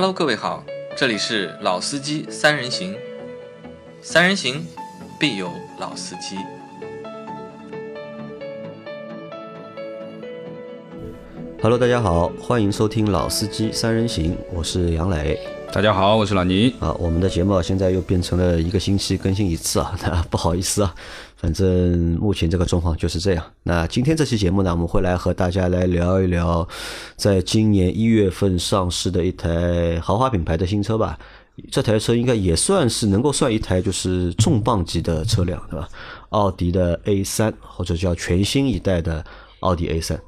Hello，各位好，这里是老司机三人行，三人行必有老司机。Hello，大家好，欢迎收听《老司机三人行》，我是杨磊。大家好，我是老倪。啊，我们的节目啊现在又变成了一个星期更新一次啊，那 不好意思啊，反正目前这个状况就是这样。那今天这期节目呢，我们会来和大家来聊一聊，在今年一月份上市的一台豪华品牌的新车吧。这台车应该也算是能够算一台就是重磅级的车辆，对吧？奥迪的 A 三或者叫全新一代的奥迪 A 三。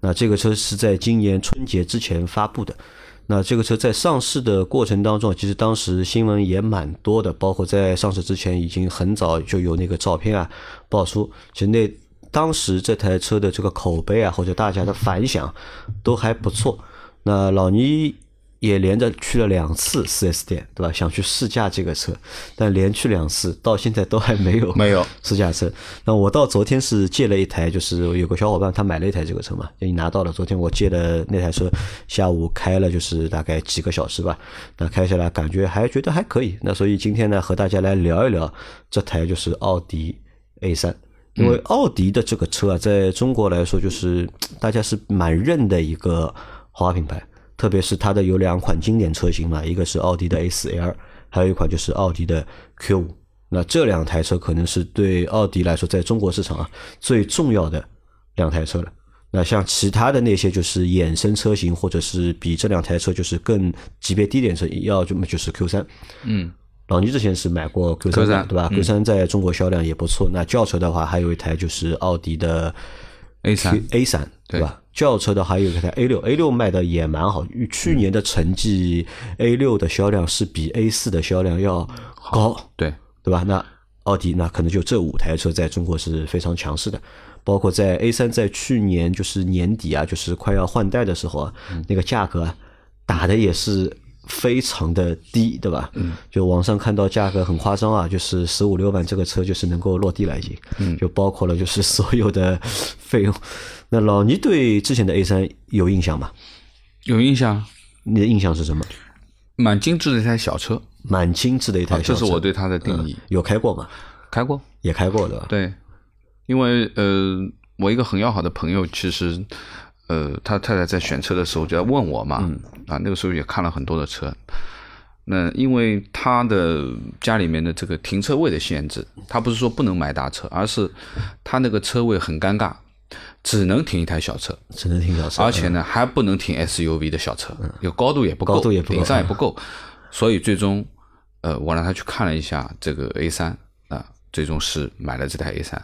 那这个车是在今年春节之前发布的。那这个车在上市的过程当中，其实当时新闻也蛮多的，包括在上市之前已经很早就有那个照片啊爆出。其实那当时这台车的这个口碑啊，或者大家的反响都还不错。那老倪也连着去了两次 4S 店，对吧？想去试驾这个车，但连去两次，到现在都还没有没有 试驾车。那我到昨天是借了一台，就是有个小伙伴他买了一台这个车嘛，已经拿到了。昨天我借的那台车，下午开了就是大概几个小时吧，那开下来感觉还觉得还可以。那所以今天呢，和大家来聊一聊这台就是奥迪 A 三。因为奥迪的这个车啊，在中国来说，就是大家是蛮认的一个豪华品牌。特别是它的有两款经典车型嘛，一个是奥迪的 A4L，还有一款就是奥迪的 Q5。那这两台车可能是对奥迪来说，在中国市场啊最重要的两台车了。那像其他的那些就是衍生车型，或者是比这两台车就是更级别低点车，要就么就是 Q3。嗯，老倪之前是买过 Q3，对吧？Q3 在中国销量也不错。那轿车的话，还有一台就是奥迪的 A3 A 三，对吧？轿车的还有一台 A 六，A 六卖的也蛮好。去年的成绩，A 六的销量是比 A 四的销量要高，对对吧？那奥迪那可能就这五台车在中国是非常强势的。包括在 A 三在去年就是年底啊，就是快要换代的时候啊，那个价格啊打的也是非常的低，对吧？嗯，就网上看到价格很夸张啊，就是十五六万这个车就是能够落地了已经，嗯，就包括了就是所有的费用。那老倪对之前的 A 三有印象吗？有印象，你的印象是什么？蛮精致的一台小车，蛮精致的一台小车，这是我对它的定义。有开过吗？开过，也开过的。对，因为呃，我一个很要好的朋友，其实呃，他太太在选车的时候就在问我嘛，啊，那个时候也看了很多的车。那因为他的家里面的这个停车位的限制，他不是说不能买大车，而是他那个车位很尴尬。只能停一台小车，只能停小车，而且呢还不能停 SUV 的小车，有高度也不够，高度也不够，顶上也不够，所以最终，呃，我让他去看了一下这个 A 三啊，最终是买了这台 A 三，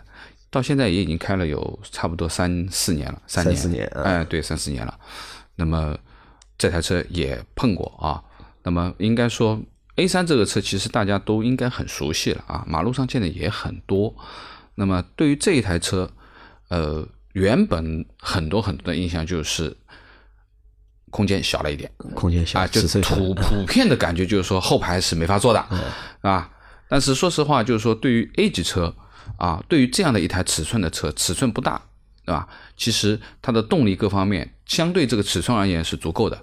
到现在也已经开了有差不多三四年了，三年，四年，哎，对，三四年了。那么这台车也碰过啊，那么应该说 A 三这个车其实大家都应该很熟悉了啊，马路上见的也很多。那么对于这一台车，呃。原本很多很多的印象就是空间小了一点，空间小啊，就普 普遍的感觉就是说后排是没法坐的，啊。但是说实话，就是说对于 A 级车啊，对于这样的一台尺寸的车，尺寸不大，对吧？其实它的动力各方面相对这个尺寸而言是足够的，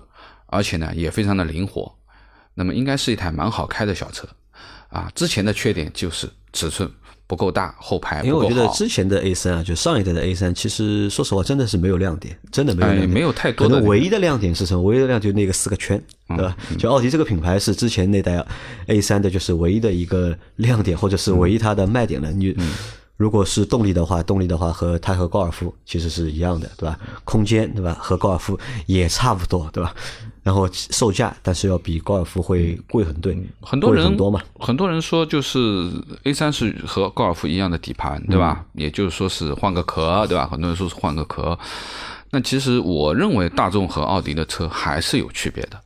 而且呢也非常的灵活，那么应该是一台蛮好开的小车啊。之前的缺点就是尺寸。不够大，后排因为我觉得之前的 A 三啊，就上一代的 A 三，其实说实话真的是没有亮点，真的没有亮点，没有太多的。可能唯一的亮点是什么？唯一的亮点就那个四个圈，对吧？就奥迪这个品牌是之前那代 A 三的，就是唯一的一个亮点，或者是唯一它的卖点了。你如果是动力的话，动力的话和它和高尔夫其实是一样的，对吧？空间对吧？和高尔夫也差不多，对吧？然后售价，但是要比高尔夫会贵很多，很多人很多嘛。很多人说就是 A 三是和高尔夫一样的底盘，对吧？也就是说是换个壳，对吧？很多人说是换个壳。那其实我认为大众和奥迪的车还是有区别的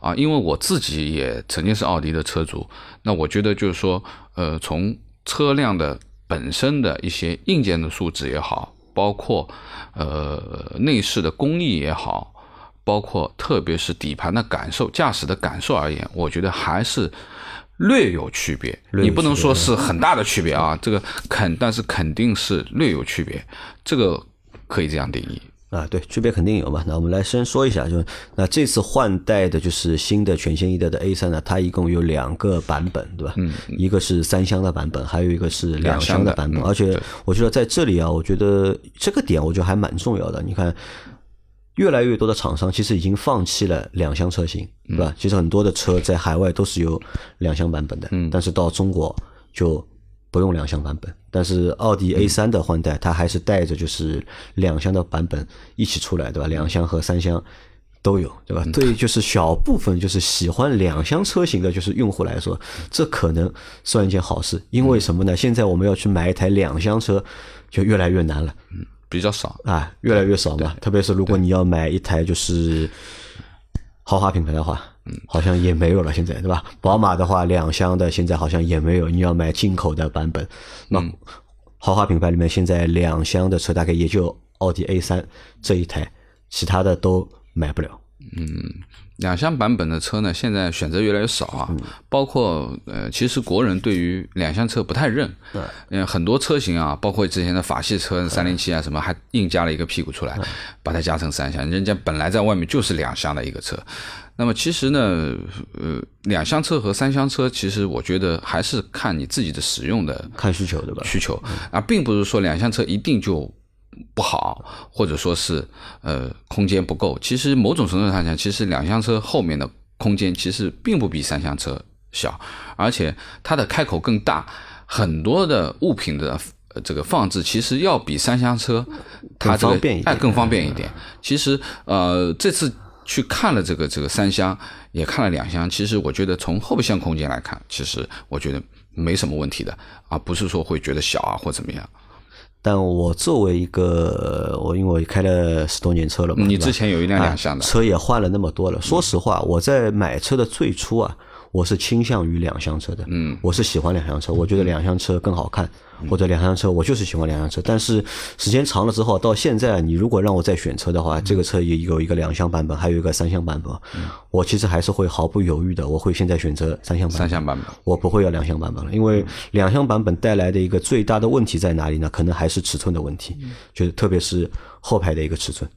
啊，因为我自己也曾经是奥迪的车主。那我觉得就是说，呃，从车辆的本身的一些硬件的素质也好，包括呃内饰的工艺也好。包括特别是底盘的感受、驾驶的感受而言，我觉得还是略有区别。你不能说是很大的区别啊，这个肯，但是肯定是略有区别，这个可以这样定义啊，对，区别肯定有嘛。那我们来先说一下，就那这次换代的就是新的全新一代的 A 三呢，它一共有两个版本，对吧？嗯，一个是三厢的版本，还有一个是两厢的版本。而且我觉得在这里啊，我觉得这个点我觉得还蛮重要的。你看，越来越多的厂商其实已经放弃了两厢车型，对吧？其实很多的车在海外都是有两厢版本的，嗯，但是到中国就。不用两厢版本，但是奥迪 A 三的换代，它还是带着就是两厢的版本一起出来，对吧？两厢和三厢都有，对吧？对于，就是小部分就是喜欢两厢车型的，就是用户来说，这可能算一件好事。因为什么呢？现在我们要去买一台两厢车，就越来越难了，嗯，比较少啊，越来越少嘛。特别是如果你要买一台就是豪华品牌的话。嗯，好像也没有了，现在对吧？宝马的话，两厢的现在好像也没有，你要买进口的版本。那豪华品牌里面，现在两厢的车大概也就奥迪 A 三这一台，其他的都买不了。嗯，两厢版本的车呢，现在选择越来越少啊。包括呃，其实国人对于两厢车不太认。对。嗯，很多车型啊，包括之前的法系车三零七啊什么，还硬加了一个屁股出来，把它加成三厢。人家本来在外面就是两厢的一个车。那么其实呢，呃，两厢车和三厢车，其实我觉得还是看你自己的使用的看需求对吧？需求啊，并不是说两厢车一定就不好，或者说是呃空间不够。其实某种程度上讲，其实两厢车后面的空间其实并不比三厢车小，而且它的开口更大，很多的物品的这个放置其实要比三厢车它这个哎更方便一点。其实呃这次。去看了这个这个三厢，也看了两厢。其实我觉得从后备箱空间来看，其实我觉得没什么问题的，啊不是说会觉得小啊或怎么样。但我作为一个我因为我开了十多年车了嘛，你之前有一辆两厢的车也换了那么多了。说实话，我在买车的最初啊。我是倾向于两厢车的，嗯，我是喜欢两厢车，我觉得两厢车更好看，或者两厢车我就是喜欢两厢车。但是时间长了之后，到现在你如果让我再选车的话，这个车也有一个两厢版本，还有一个三厢版本，我其实还是会毫不犹豫的，我会现在选择三厢版。三厢版本，我不会要两厢版本了，因为两厢版本带来的一个最大的问题在哪里呢？可能还是尺寸的问题，就是特别是后排的一个尺寸，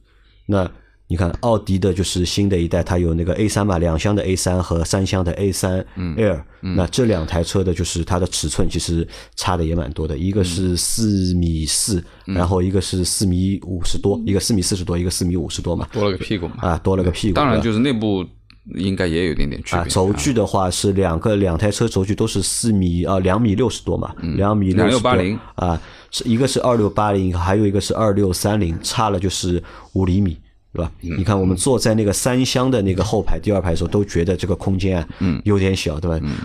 那。你看，奥迪的就是新的一代，它有那个 A 三嘛，两厢的 A 三和三厢的 A 三 L。那这两台车的就是它的尺寸其实差的也蛮多的，一个是四米四，然后一个是四米五十多，一个四米四十多，一个四米五十多嘛，多了个屁股嘛，啊，多了个屁股。当然，就是内部应该也有点点区别。轴距的话是两个两台车轴距都是四米啊两米六十多嘛，两米六八零啊，是一个是二六八零，还有一个是二六三零，差了就是五厘米。对吧？你看，我们坐在那个三厢的那个后排第二排的时候，都觉得这个空间啊，嗯，有点小，对吧？嗯，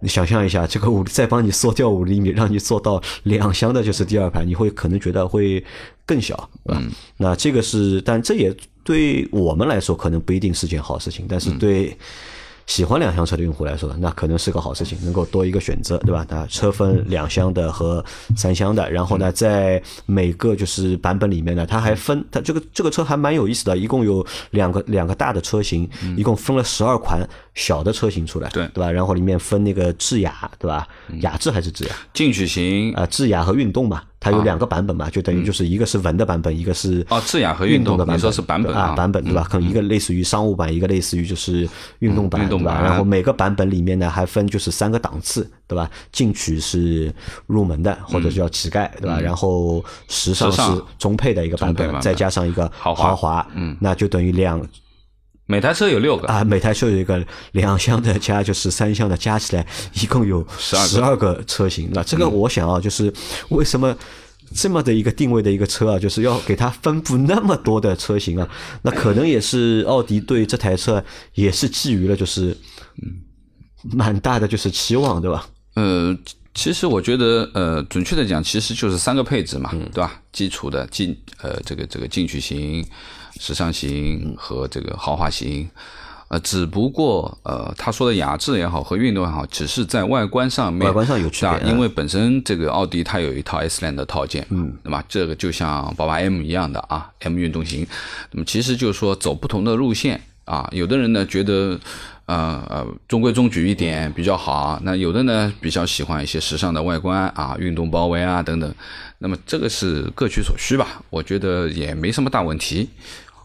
你想象一下，这个五再帮你缩掉五厘米，让你坐到两厢的就是第二排，你会可能觉得会更小，对吧？那这个是，但这也对我们来说可能不一定是件好事情，但是对。喜欢两厢车的用户来说，那可能是个好事情，能够多一个选择，对吧？那车分两厢的和三厢的，然后呢，在每个就是版本里面呢，它还分，它这个这个车还蛮有意思的，一共有两个两个大的车型，一共分了十二款小的车型出来，对对吧？然后里面分那个智雅，对吧？雅致还是智雅？进取型啊，智雅和运动嘛。它有两个版本嘛，就等于就是一个是文的版本，一个是哦智雅和运动的版本。是版本啊，版本对吧？可能一个类似于商务版，一个类似于就是运动版，对吧？然后每个版本里面呢还分就是三个档次，对吧？进取是入门的，或者叫乞丐，对吧？然后时尚是中配的一个版本，再加上一个豪华，嗯，那就等于两。每台车有六个啊，每台车有一个两厢的加 就是三厢的，加起来一共有十二个车型。那这个我想啊，就是为什么这么的一个定位的一个车啊，就是要给它分布那么多的车型啊？那可能也是奥迪对这台车也是寄予了就是嗯蛮大的就是期望，对吧？呃，其实我觉得呃，准确的讲，其实就是三个配置嘛，对吧？基础的进呃这个这个进取型。时尚型和这个豪华型，呃，只不过呃，他说的雅致也好和运动也好，只是在外观上面，外观上有区别，因为本身这个奥迪它有一套 S line 的套件，嗯，对吧？这个就像宝马 M 一样的啊，M 运动型，那么其实就是说走不同的路线啊。有的人呢觉得，呃呃，中规中矩一点比较好。那有的呢比较喜欢一些时尚的外观啊，运动包围啊等等。那么这个是各取所需吧，我觉得也没什么大问题。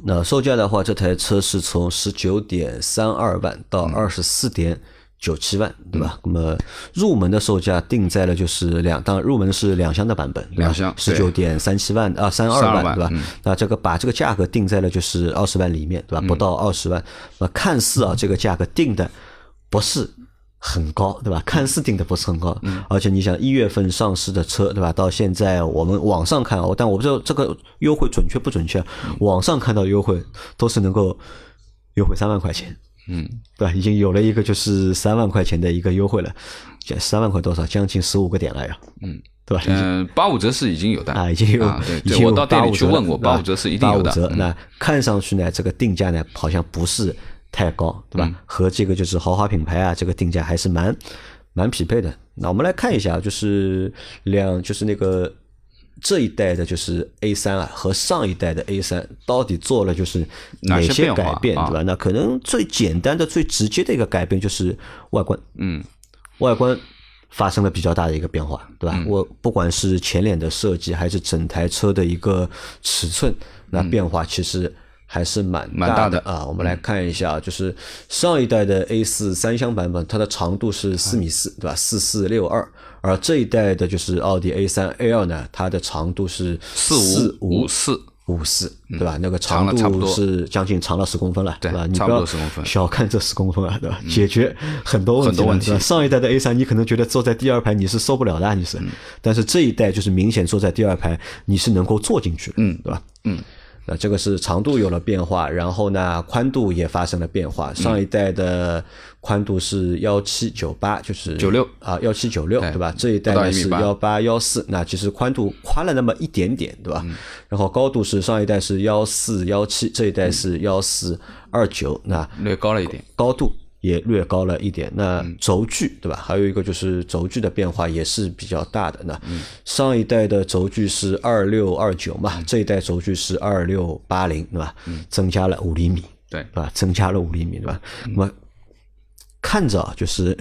那售价的话，这台车是从十九点三二万到二十四点。九七万，对吧？那么入门的售价定在了就是两，当然入门是两厢的版本，两厢十九点三七万啊，三二万，对吧？那这个把这个价格定在了就是二十万里面，对吧？不到二十万，那看似啊这个价格定的不是很高，对吧？看似定的不是很高，嗯而且你想一月份上市的车，对吧？到现在我们网上看，但我不知道这个优惠准确不准确，网上看到优惠都是能够优惠三万块钱。嗯，对吧？已经有了一个就是三万块钱的一个优惠了，三万块多少？将近十五个点了呀。嗯，对吧？嗯，八五折是已经有的啊，已经有，对，我到店里去问过，八五折是一定有的。八五折，那看上去呢，这个定价呢好像不是太高，对吧？和这个就是豪华品牌啊，这个定价还是蛮蛮匹配的。那我们来看一下，就是两，就是那个。这一代的就是 A 三啊，和上一代的 A 三到底做了就是哪些改变，对吧？那可能最简单的、最直接的一个改变就是外观，嗯，外观发生了比较大的一个变化，对吧？我不管是前脸的设计，还是整台车的一个尺寸，那变化其实还是蛮蛮大的啊。我们来看一下，就是上一代的 A 四三厢版本，它的长度是四米四，对吧？四四六二。而这一代的就是奥迪 A 三 L 呢，它的长度是四五四五四，对吧？那个长度是将近长了十公分了，对吧？你不要小看这十公分啊，对吧？解决很多很多问题。上一代的 A 三，你可能觉得坐在第二排你是受不了的，你是，但是这一代就是明显坐在第二排你是能够坐进去，嗯，对吧？嗯。那这个是长度有了变化，然后呢，宽度也发生了变化。上一代的宽度是幺七九八，就是九六啊，幺七九六，对吧？这一代呢是幺八幺四，那其实宽度宽了那么一点点，对吧？然后高度是上一代是幺四幺七，这一代是幺四二九，那略高了一点高度。也略高了一点，那轴距对吧？还有一个就是轴距的变化也是比较大的。那上一代的轴距是二六二九嘛，这一代轴距是二六八零，对吧？增加了五厘米，对，对吧？增加了五厘米，对吧？那么看着就是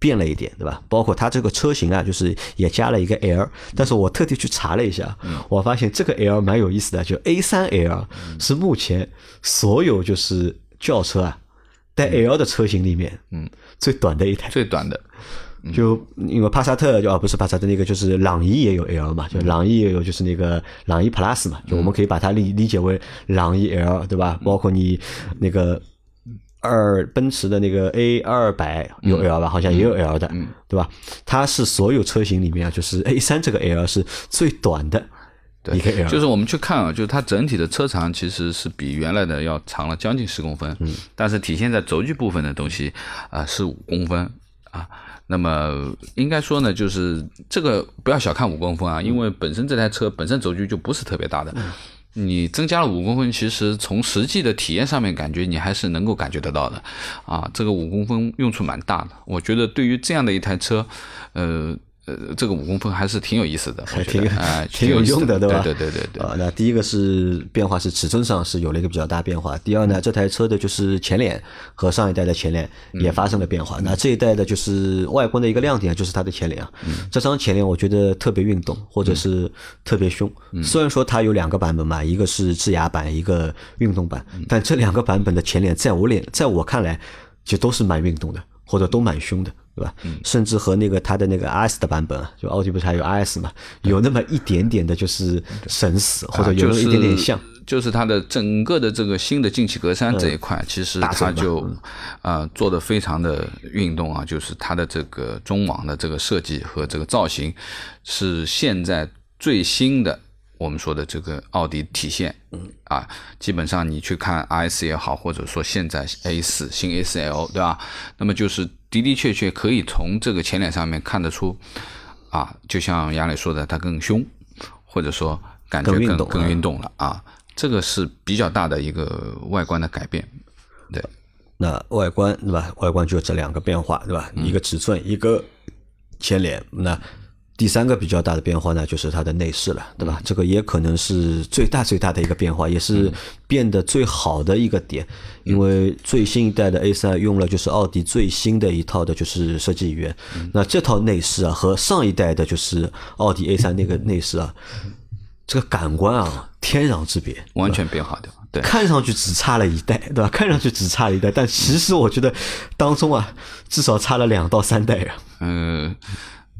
变了一点，对吧？包括它这个车型啊，就是也加了一个 L，但是我特地去查了一下，我发现这个 L 蛮有意思的，就 A 三 L 是目前所有就是轿车啊。带 L 的车型里面，嗯，最短的一台，最短的，就因为帕萨特就啊不是帕萨特那个就是朗逸也有 L 嘛，就朗逸也有就是那个朗逸 Plus 嘛，就我们可以把它理理解为朗逸 L 对吧？包括你那个二奔驰的那个 A 二百有 L 吧，好像也有 L 的，对吧？它是所有车型里面啊，就是 A 三这个 L 是最短的。对，就是我们去看啊，就是它整体的车长其实是比原来的要长了将近十公分，嗯，但是体现在轴距部分的东西啊是五公分啊，那么应该说呢，就是这个不要小看五公分啊，因为本身这台车本身轴距就不是特别大的，你增加了五公分，其实从实际的体验上面感觉你还是能够感觉得到的。啊，这个五公分用处蛮大的，我觉得对于这样的一台车，呃。呃，这个五公分还是挺有意思的，还挺啊，挺有用的，对吧？对对对对啊，那第一个是变化是尺寸上是有了一个比较大变化。第二呢，这台车的就是前脸和上一代的前脸也发生了变化。那这一代的就是外观的一个亮点就是它的前脸啊，这张前脸我觉得特别运动，或者是特别凶。虽然说它有两个版本嘛，一个是智雅版，一个运动版，但这两个版本的前脸在我脸在我看来就都是蛮运动的，或者都蛮凶的。对吧？甚至和那个它的那个 RS 的版本啊，就奥迪不是还有 RS 嘛，有那么一点点的就是神似，或者有那么一点点像，就是它的整个的这个新的进气格栅这一块，其实它就啊做的非常的运动啊，就是它的这个中网的这个设计和这个造型是现在最新的。我们说的这个奥迪体现，嗯。啊，基本上你去看 S 也好，或者说现在 A 四新 A 四 L 对吧？那么就是的的确确可以从这个前脸上面看得出，啊，就像杨磊说的，它更凶，或者说感觉更更运动了啊，这个是比较大的一个外观的改变，对。那外观对吧？外观就这两个变化对吧？一个尺寸，一个前脸，那。第三个比较大的变化呢，就是它的内饰了，对吧？这个也可能是最大最大的一个变化，也是变得最好的一个点。因为最新一代的 A 三用了就是奥迪最新的一套的就是设计语言，那这套内饰啊和上一代的就是奥迪 A 三那个内饰啊，这个感官啊天壤之别，完全变化掉。对，看上去只差了一代，对吧？看上去只差了一代，但其实我觉得当中啊至少差了两到三代啊。嗯。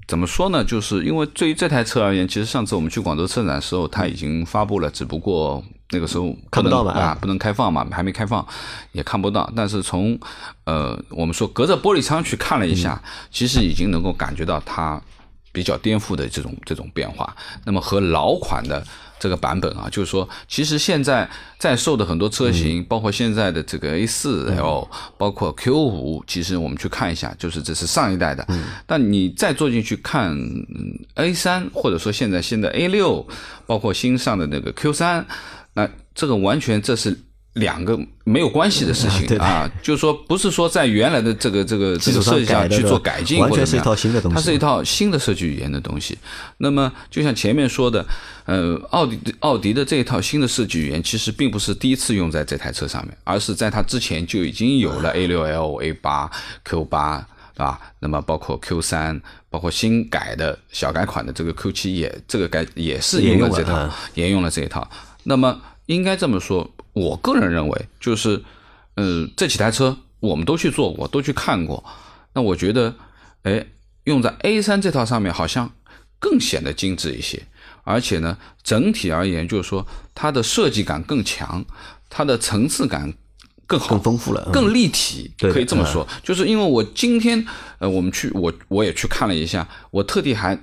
怎么说呢？就是因为对于这台车而言，其实上次我们去广州车展的时候，它已经发布了，只不过那个时候看不到吧，啊，不能开放嘛，还没开放，也看不到。但是从呃，我们说隔着玻璃窗去看了一下，其实已经能够感觉到它比较颠覆的这种这种变化。那么和老款的。这个版本啊，就是说，其实现在在售的很多车型，包括现在的这个 A 四 L，包括 Q 五，其实我们去看一下，就是这是上一代的。但你再坐进去看 A 三，或者说现在新的 A 六，包括新上的那个 Q 三，那这个完全这是。两个没有关系的事情啊，就是说不是说在原来的这个这个这个设计上去做改进，完全是一套新的东西。它是一套新的设计语言的东西。那么就像前面说的，呃，奥迪奥迪的这一套新的设计语言，其实并不是第一次用在这台车上面，而是在它之前就已经有了 A 六 L、A 八、Q 八啊，那么包括 Q 三，包括新改的小改款的这个 Q 七也这个改也是沿用了这套，沿用了这一套。那么应该这么说。我个人认为，就是，呃，这几台车我们都去做过，都去看过。那我觉得，哎，用在 A 三这套上面，好像更显得精致一些。而且呢，整体而言，就是说它的设计感更强，它的层次感更好、更丰富了、更立体，可以这么说。就是因为我今天，呃，我们去，我我也去看了一下，我特地还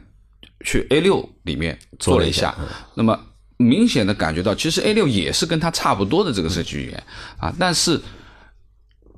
去 A 六里面做了一下。那么。明显的感觉到，其实 A 六也是跟它差不多的这个设计语言啊，但是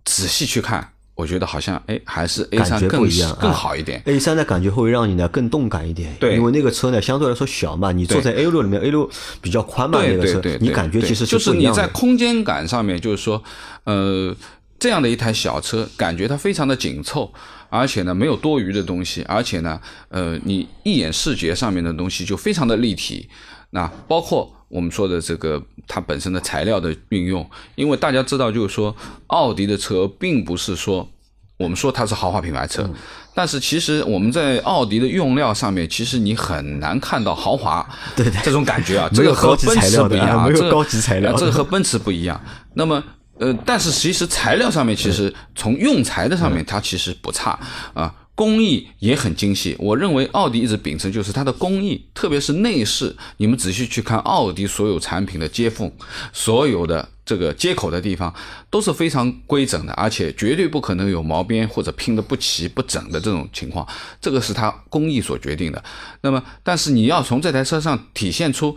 仔细去看，我觉得好像哎，还是 A 三更更好一点。A 三的感觉会让你呢更动感一点，对，因为那个车呢相对来说小嘛，你坐在 A 六里面，A 六比较宽嘛，那个车，你感觉其实就是你在空间感上面，就是说，呃，这样的一台小车，感觉它非常的紧凑，而且呢没有多余的东西，而且呢，呃，你一眼视觉上面的东西就非常的立体。那包括我们说的这个它本身的材料的运用，因为大家知道，就是说奥迪的车并不是说我们说它是豪华品牌车，但是其实我们在奥迪的用料上面，其实你很难看到豪华 这种感觉啊，这个和奔驰不一样，没有高级材料，这个和奔驰不一样。那么呃，但是其实材料上面，其实从用材的上面，它其实不差啊。工艺也很精细，我认为奥迪一直秉承就是它的工艺，特别是内饰。你们仔细去看奥迪所有产品的接缝，所有的这个接口的地方都是非常规整的，而且绝对不可能有毛边或者拼的不齐不整的这种情况。这个是它工艺所决定的。那么，但是你要从这台车上体现出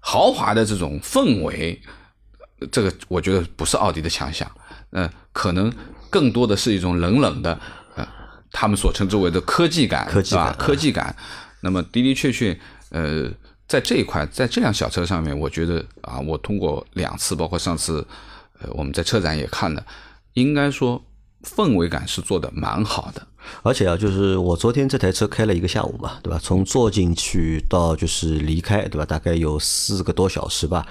豪华的这种氛围，这个我觉得不是奥迪的强项。嗯，可能更多的是一种冷冷的。他们所称之为的科技感，科技感，科技感。那么的的确确，呃，在这一块，在这辆小车上面，我觉得啊，我通过两次，包括上次，呃，我们在车展也看了，应该说氛围感是做的蛮好的。而且啊，就是我昨天这台车开了一个下午嘛，对吧？从坐进去到就是离开，对吧？大概有四个多小时吧。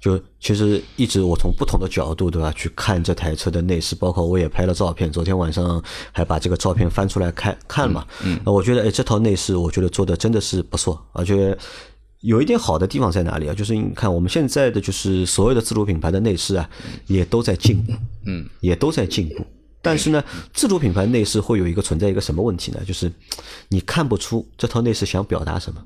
就其实一直我从不同的角度，对吧？去看这台车的内饰，包括我也拍了照片。昨天晚上还把这个照片翻出来看看嘛。嗯。那我觉得，哎，这套内饰我觉得做的真的是不错，而且有一点好的地方在哪里啊？就是你看我们现在的就是所有的自主品牌的内饰啊，也都在进步。嗯。也都在进步。但是呢，自主品牌内饰会有一个存在一个什么问题呢？就是你看不出这套内饰想表达什么，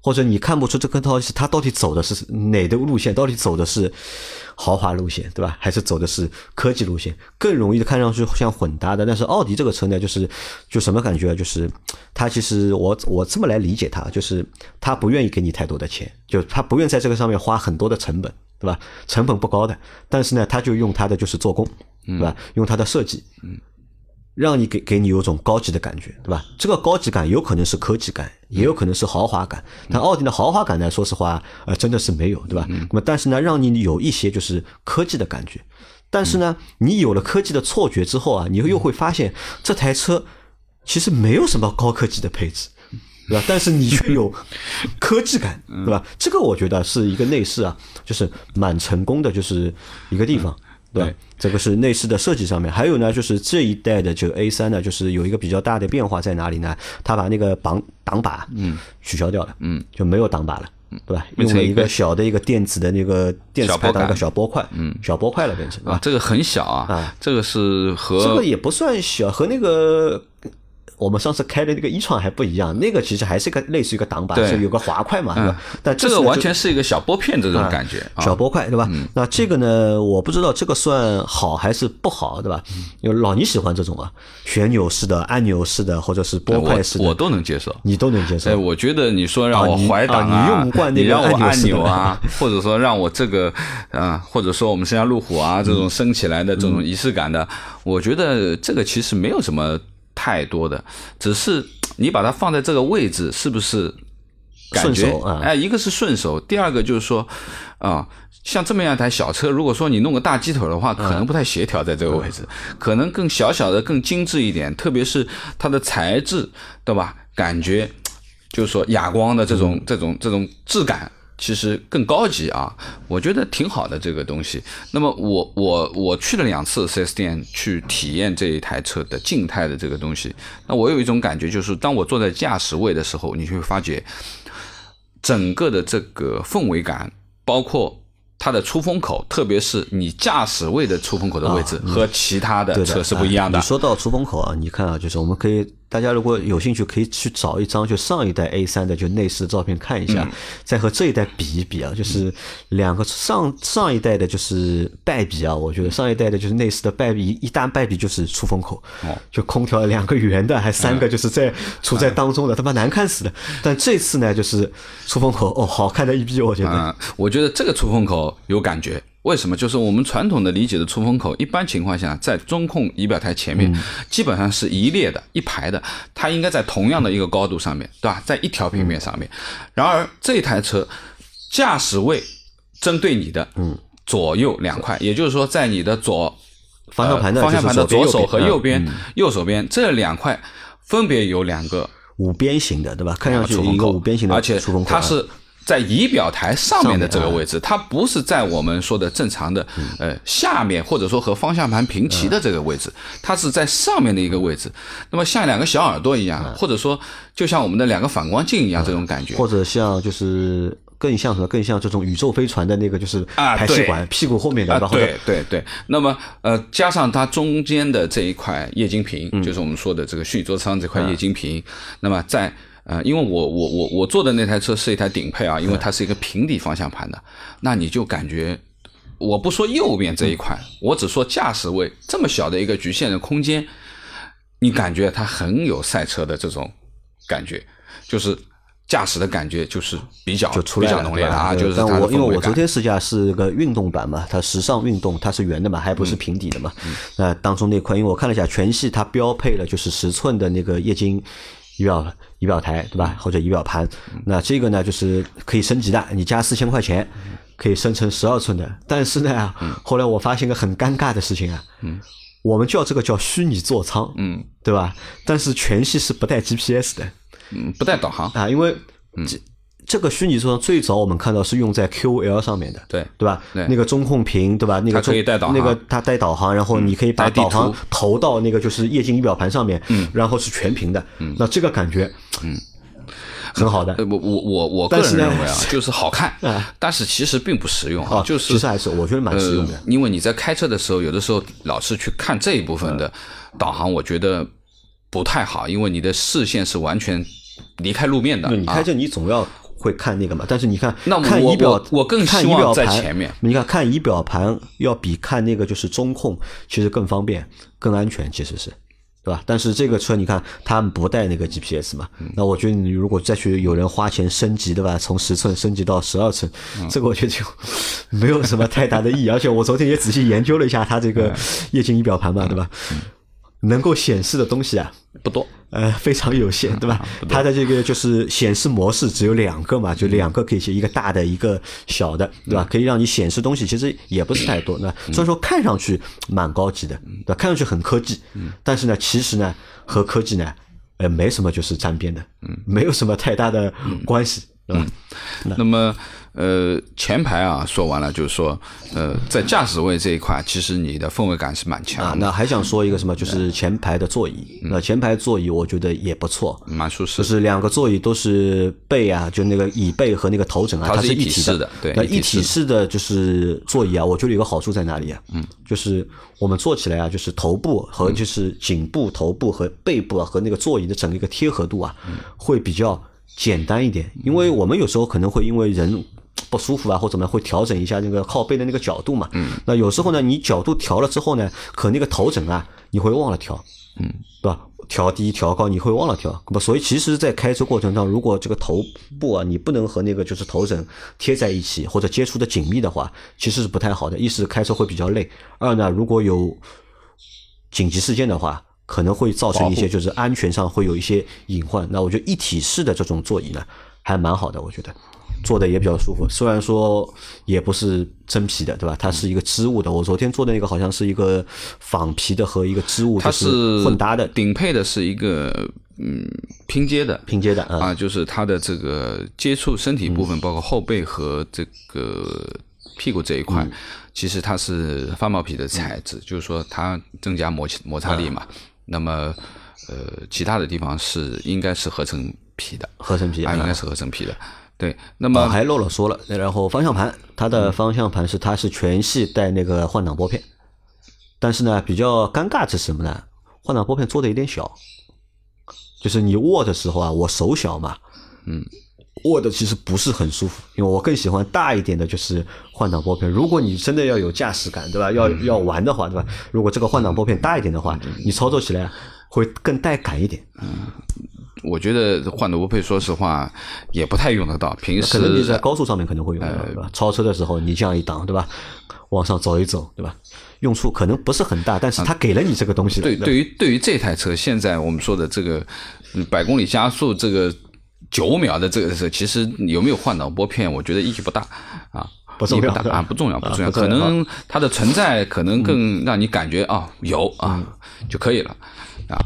或者你看不出这个套是它到底走的是哪的路线，到底走的是豪华路线，对吧？还是走的是科技路线？更容易的看上去像混搭的。但是奥迪这个车呢，就是就什么感觉？就是它其实我我这么来理解它，就是它不愿意给你太多的钱，就它不愿在这个上面花很多的成本。对吧？成本不高的，但是呢，他就用他的就是做工，对吧？用它的设计，嗯，让你给给你有种高级的感觉，对吧？这个高级感有可能是科技感，也有可能是豪华感。但奥迪的豪华感呢，说实话，呃，真的是没有，对吧？那么，但是呢，让你有一些就是科技的感觉。但是呢，你有了科技的错觉之后啊，你又会发现这台车其实没有什么高科技的配置。对吧？但是你却有 科技感，对吧？这个我觉得是一个内饰啊，就是蛮成功的，就是一个地方。对，这个是内饰的设计上面，还有呢，就是这一代的这个 A 三呢，就是有一个比较大的变化在哪里呢？它把那个挡挡把嗯。取消掉了，嗯，就没有挡把了，对吧？用了一个小的一个电子的那个电子小拨杆拍档一个小波块，嗯，小波块了变成啊，这个很小啊啊，这个是和这个也不算小，和那个我们上次开的那个一创还不一样，那个其实还是个类似于一个挡板，是有个滑块嘛，对吧？但这个完全是一个小拨片这种感觉啊。小拨块对吧？那这个呢，我不知道这个算好还是不好，对吧？因为老倪喜欢这种啊，旋钮式的、按钮式的，或者是拨块式我我，都能接受。你都能接受哎，受。我觉得你说让我怀档啊你用不惯那个按按钮啊，或者说让我这个啊，或者说我们身上路虎啊这种升起来的这种仪式感的，我觉得这个其实没有什么太多的，只是你把它放在这个位置，是不是感觉顺手啊哎，一个是顺手，第二个就是说啊。像这么样一台小车，如果说你弄个大鸡腿的话，可能不太协调在这个位置，可能更小小的、更精致一点，特别是它的材质，对吧？感觉就是说哑光的这种、这种这种质感，其实更高级啊，我觉得挺好的这个东西。那么我我我去了两次 4S 店去体验这一台车的静态的这个东西，那我有一种感觉，就是当我坐在驾驶位的时候，你会发觉整个的这个氛围感，包括。它的出风口，特别是你驾驶位的出风口的位置，和其他的车是不一样的哎你。说到出风口啊，你看啊，就是我们可以，大家如果有兴趣，可以去找一张就上一代 A 三的就内饰照片看一嗯下，再和这一代比一比啊，就是两个上上一代的就是败笔啊，我觉得上一代的就是内饰的败笔，一大败笔就是出风口，哦就空调两个圆的，还三个就是在处在当中的，他妈难看死了。但这次呢，就是出风口哦，好看的一逼，我觉得。嗯，我觉得这个出风口有感觉。为什么？就是我们传统的理解的出风口，一般情况下在中控仪表台前面，基本上是一列的、一排的，它应该在同样的一个高度上面，对吧？在一条平面上面。然而这台车驾驶位针对你的，嗯，左右两块，也就是说，在你的左方向盘的呃方向盘的左手和右右边、右手边这两块分别有两个五边形的，对吧？看上去一个出风口，五边形的而且它是在仪表台上面的这个位置，它不是在我们说的正常的嗯。呃下面，或者说和方向盘平齐的这个位置，它是在上面的一个位置。那么像两个小耳朵一样，或者说就像我们的两个反光镜一样，这种感觉。嗯或者像就是更像什么？更像这种宇宙飞船的那个就是啊排气对。管屁股后面的，啊，然后对对对，那么呃，加上它中间的这一块液晶屏，嗯。就是我们说的这个虚拟座舱这块液晶屏，那么在呃，因为我我我我坐的那台车是一台顶配啊，因为它是一个平底方向盘的，那你就感觉。我不说右边这一款，我只说驾驶位这么小的一个局限的空间，你感觉它很有赛车的这种感觉，就是驾驶的感觉就是比较比较就出来了，对吧浓烈的啊，就是但我因为。我昨天试驾是个运动版嘛，它时尚运动，它是圆的嘛，还不是平底的嘛。嗯那当中那块，因为我看了一下全系，它标配了就是十寸的那个液晶仪表仪表台，对嗯吧？或者仪表盘。那这个呢，就是可以升级的，你加四千块钱。可以生成十二寸的，但是呢，嗯后来我发现个很尴尬的事情啊，我们叫这个叫虚拟座舱，嗯对吧？但是全系是不带 GPS 的，嗯，不带导航。啊，因为嗯这、个虚拟座舱最早我们看到是用在 QL 上面的，对对吧？对。那个中控屏，对吧？那个它可以中带导航。嗯那个它带导航，然后你可以把导航投到那个就是液晶仪表盘上面，嗯，然后是全屏的，嗯，那这个感觉，嗯，很好的呃，我我我我个人认为啊，就是好看啊，但是其实并不实用啊，啊，就是其实还是我觉得蛮实用的呃。因为你在开车的时候，有的时候老是去看这一部分的导航，我觉得不太好，因为你的视线是完全离开路面的你开。车你总要会看那个嘛，但是你看，看仪表我我更看希望仪表盘在前面你看看仪表盘要比看那个就是中控其实更方便、更安全，其实是。对吧？但是这个车你看，它不带那个 GPS 嘛，嗯那我觉得你如果再去有人花钱升级，对吧？从十寸升级到十二寸，嗯这个我觉得就 没有什么太大的意义。而且我昨天也仔细研究了一下它这个嗯 液晶仪表盘嘛，对吧？能够显示的东西啊，不多，呃，非常有限，对吧？它的这个就是显示模式只有两个嘛，就两个可以写，一个大的，一个小的，对吧？可以让你显示东西，其实也不是太多。那虽然说看上去蛮高级的，对吧？看上去很科技，但是呢，其实呢和科技呢呃，没什么就是沾边的，嗯，没有什么太大的关系，对吧？那么，呃，前排啊，说完了，就是说，呃，在驾驶位这一块，其实你的氛围感是蛮啊强，的，那还想说一个什么，就是前排的座椅，那前排座椅我觉得也不错，蛮舒适。就是两个座椅都是背啊，就那个椅背和那个头枕啊，它是一体体式的对那一一体式体式的就是座椅啊，我觉得有个好处在哪里啊？嗯，就是我们坐起来啊，就是头部和就是颈部、头部和背部啊，和那个座椅的整个一个贴合度啊，会比较简单一点。因为我们有时候可能会因为人。不舒服啊，或怎么样会调整一下那个靠背的那个角度嘛？嗯，那有时候呢，你角度调了之后呢，可那个头枕啊，你会忘了调，嗯，对吧？调低调高你会忘了调，那么所以其实，在开车过程当中，如果这个头部啊，你不能和那个就是头枕贴在一起或者接触的紧密的话，其实是不太好的。一是开车会比较累，二呢，如果有紧急事件的话，可能会造成一些就是安全上会有一些隐患。那我觉得一体式的这种座椅呢，还蛮好的，我觉得。坐的也比较舒服，虽然说也不是真皮的，对吧？它是一个织物的。我昨天做的那个好像是一个仿皮的和一个织物，它是混搭的顶配的是一个嗯拼接的，拼接的啊。啊，就是它的这个接触身体部分，包括后背和这个屁股这一块，其实它是翻毛皮的材质，就是说它增加摩摩擦力嘛。那么呃，其他的地方是应该是合成皮的，合成皮啊，应该是合成皮的。对，那么哦还漏了说了，然后方向盘，它的方向盘是它是全系带那个换挡拨片，但是呢，比较尴尬是什么呢？换挡拨片做的有点小，就是你握的时候啊，我手小嘛，嗯，握的其实不是很舒服，因为我更喜欢大一点的，就是换挡拨片。如果你真的要有驾驶感，对吧？要要玩的话，对吧？如果这个换挡拨片大一点的话，你操作起来会更带感一点。我觉得换的无配，说实话也不太用得到。平时可能你在高速上面可能会用到，对吧？超车的时候你这样一挡，对吧？往上走一走，对吧？用处可能不是很大，但是它给了你这个东西了。对，对于对于这台车，现在我们说的这个嗯百公里加速这个九秒的这个车，其实有没有换挡拨片，我觉得意义不大啊。不重要是吧意义大啊，不重要，不重要。可能它的存在可能更让你感觉啊有啊就可以了啊。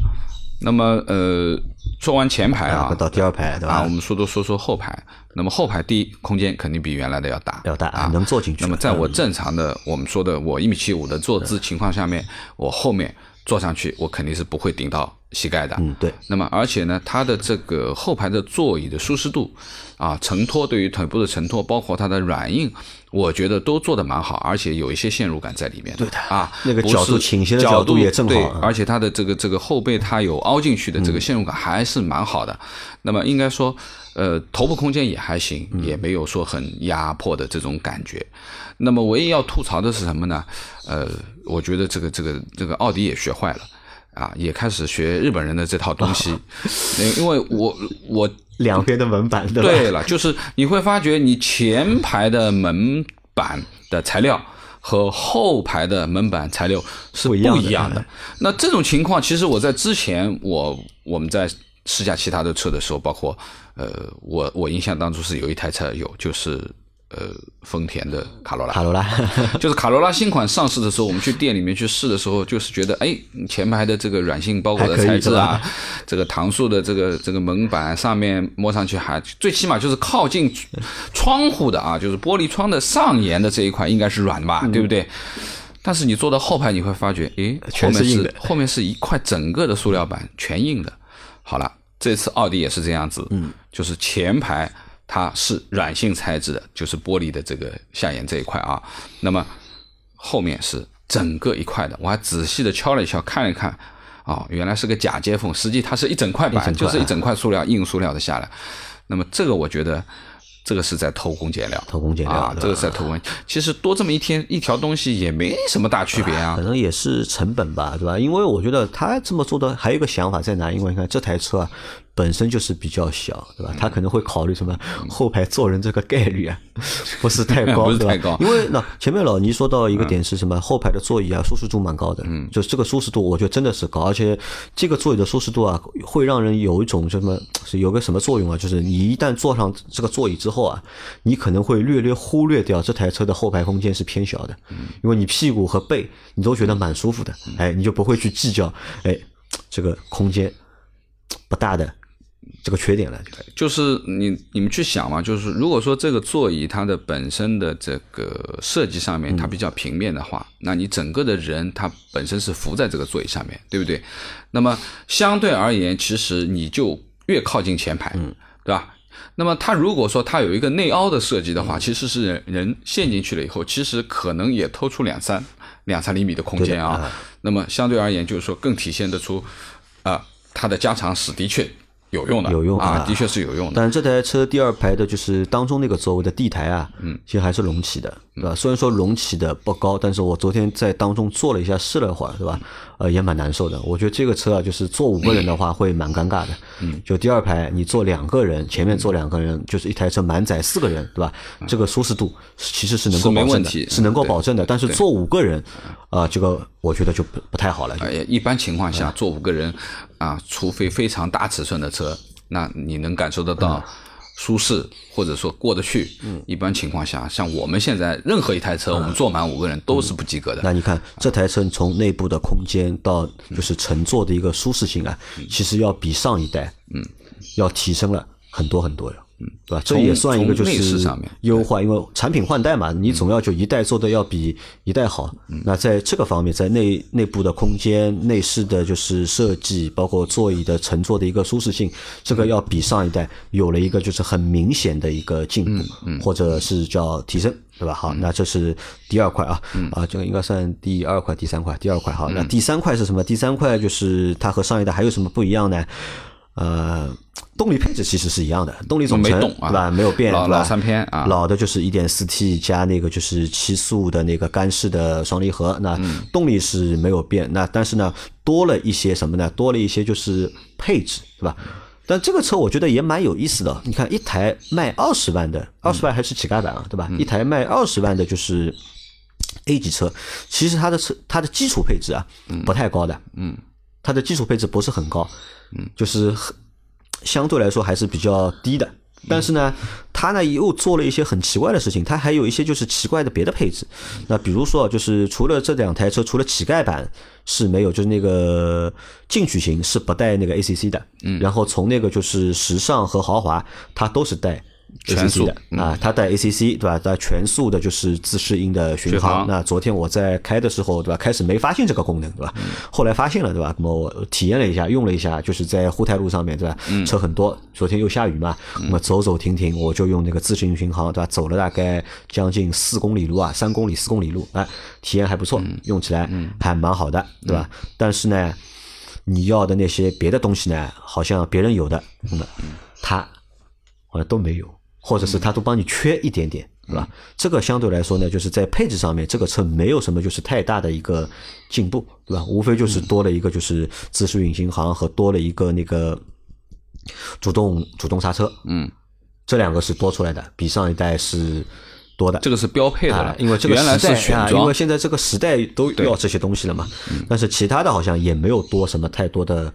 那么呃，说完前排啊，到第二排，对啊，吧我？们说都说说后排。那么后排第一空间肯定比原来的要大，要大啊，能坐进去那么在我正常的我们说的我一米七五的坐姿情况下面，我后面坐上去，我肯定是不会顶到膝盖的。嗯，对，那么而且呢，它的这个后排的座椅的舒适度啊，承托对于腿部的承托，包括它的软硬，我觉得都做得蛮好，而且有一些陷入感在里面。对的啊，那个角度倾斜的角角度也正好而且它的这个这个后背它有凹进去的这个陷入感还是蛮好的。那么应该说，呃，头部空间也还行，也没有说很压迫的这种感觉。那么唯一要吐槽的是什么呢？呃，我觉得这个这个这个奥迪也学坏了。啊，也开始学日本人的这套东西，因为我我两边的门板，对吧？对了，就是你会发觉你前排的门板的材料和后排的门板材料是不一样的一样的。那这种情况，其实我在之前我我们在试驾其他的车的时候，包括呃，我我印象当中是有一台车有，就是呃丰田的卡罗拉，卡罗拉，就是卡罗拉新款上市的时候，我们去店里面去试的时候，就是觉得，哎，前排的这个软性包裹的材质啊，这个搪塑的这个这个门板上面摸上去还最起码就是靠近窗户的啊，就是玻璃窗的上沿的这一块应该是软的吧，对不对？但是你坐到后排，你会发觉，诶，后面全是硬的。后面是一块整个的塑料板，全硬的。好了，这次奥迪也是这样子，嗯，就是前排它是软性材质的，就是玻璃的这个下沿这一块啊，那么后面是整个一块的，我还仔细的敲了一敲，看了一看，啊、原来是个假接缝，实际它是一整块板，块就是一整块塑料硬塑料的下来。那么这个我觉得。这个是在偷工减料，偷工减料啊，这个是在偷工。其实多这么一天一条东西也没什么大区别啊可。能也是成本吧，对吧？因为我觉得他这么做的还有一个想法在哪？因为你看这台车啊，本身就是比较小，对吧？他可能会考虑什么后排坐人这个概率啊，不是太高，对吧不是太高因为那前面老倪说到一个点是什么？后排的座椅啊，舒适度蛮高的，嗯，就这个舒适度，我觉得真的是高，而且这个座椅的舒适度啊，会让人有一种什么是有个什么作用啊？就是你一旦坐上这个座椅之后啊，你可能会略略忽略掉这台车的后排空间是偏小的，因为你屁股和背你都觉得蛮舒服的，哎，你就不会去计较，哎，这个空间不大的这个缺点了。就是你你们去想嘛，就是如果说这个座椅它的本身的这个设计上面它比较平面的话，那你整个的人他本身是浮在这个座椅上面，对不对？那么相对而言，其实你就越靠近前排，对吧？那么它如果说它有一个内凹的设计的话，其实是人人陷进去了以后，其实可能也偷出两三两三厘米的空间啊。那么相对而言，就是说更体现得出啊，它的加长史的确有用的，有用啊，的确是有用的。但是这台车第二排的就是当中那个座位的地台啊，嗯，其实还是隆起的，对吧？虽然说隆起的不高，但是我昨天在当中坐了一下，试了会儿，对吧？呃，也蛮难受的。我觉得这个车啊，就是坐五个人的话会蛮尴尬的。嗯，就第二排你坐两个人，前面坐两个人，就是一台车满载四个人，对吧？这个舒适度其实是能够保证的，是能够保证的。但是坐五个人，啊，这个我觉得就不不太好了。哎，一般情况下坐五个人啊，除非非常大尺寸的车，那你能感受得到。舒适或者说过得去，嗯，一般情况下，像我们现在任何一台车，我们坐满五个人都是不及格的。那你看这台车从内部的空间到就是乘坐的一个舒适性啊，其实要比上一代，嗯，要提升了很多很多的。嗯，对吧？这也算一个就是优化，因为产品换代嘛，你总要就一代做的要比一代好。那在这个方面，在内内部的空间、内饰的就是设计，包括座椅的乘坐的一个舒适性，这个要比上一代有了一个就是很明显的一个进步，或者是叫提升，对吧？好，那这是第二块啊，啊，这个应该算第二块、第三块。第二块好，那第三块是什么？第三块就是它和上一代还有什么不一样呢？呃。动力配置其实是一样的，动力总成对吧？没有变，老老三篇啊，老的就是一点四 T 加那个就是七速的那个干式的双离合，那动力是没有变，那但是呢多了一些什么呢？多了一些就是配置，对吧？但这个车我觉得也蛮有意思的，你看一台卖二十万的，二十万还是乞丐版啊，对吧？一台卖二十万的就是 A 级车，其实它的车它的基础配置啊不太高的，嗯，它的基础配置不是很高，嗯，就是很。相对来说还是比较低的，但是呢，它呢又做了一些很奇怪的事情，它还有一些就是奇怪的别的配置。那比如说，就是除了这两台车，除了乞丐版是没有，就是那个进取型是不带那个 ACC 的，嗯，然后从那个就是时尚和豪华，它都是带。全速的啊，它带 ACC 对吧？带全速的，就是自适应的巡航。那昨天我在开的时候对吧？开始没发现这个功能对吧？后来发现了对吧？那么我体验了一下，用了一下，就是在沪太路上面对吧？车很多，昨天又下雨嘛，那么走走停停，我就用那个自适应巡航对吧？走了大概将近四公里路啊，三公里四公里路，哎，体验还不错，用起来还蛮好的对吧？但是呢，你要的那些别的东西呢，好像别人有的，那么他好像都没有。或者是它都帮你缺一点点，是吧？这个相对来说呢，就是在配置上面，这个车没有什么就是太大的一个进步，对吧？无非就是多了一个就是自适应巡航和多了一个那个主动主动刹车，嗯，这两个是多出来的，比上一代是多的。这个是标配的了，因为这个原来是选装，因为现在这个时代都要这些东西了嘛。但是其他的好像也没有多什么太多的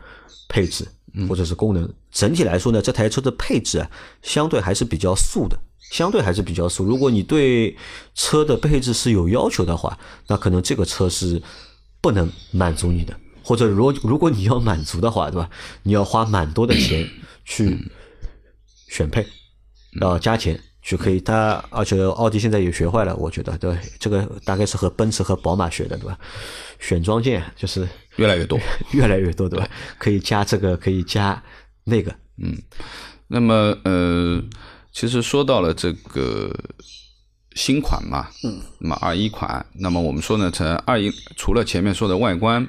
配置。或者是功能，整体来说呢，这台车的配置啊，相对还是比较素的，相对还是比较素。如果你对车的配置是有要求的话，那可能这个车是不能满足你的。或者，如如果你要满足的话，对吧？你要花蛮多的钱去选配，要加钱去可以。它而且奥迪现在也学坏了，我觉得对这个大概是和奔驰和宝马学的，对吧？选装件就是。越来越多，越来越多，对吧？可以加这个，可以加那个，嗯。那么，呃，其实说到了这个新款嘛，嗯，那么二一款，那么我们说呢，从二一除了前面说的外观、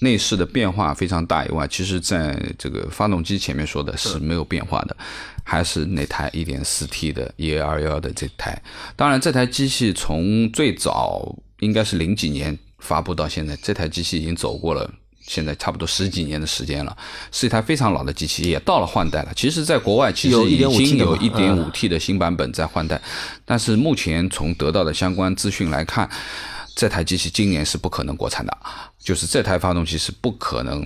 内饰的变化非常大以外，其实在这个发动机前面说的是没有变化的，还是那台 1.4T 的 E A 二幺的这台。当然，这台机器从最早应该是零几年。发布到现在，这台机器已经走过了现在差不多十几年的时间了，是一台非常老的机器，也到了换代了。其实，在国外其实已经有一点五 T 的新版本在换代，但是目前从得到的相关资讯来看，这台机器今年是不可能国产的，就是这台发动机是不可能。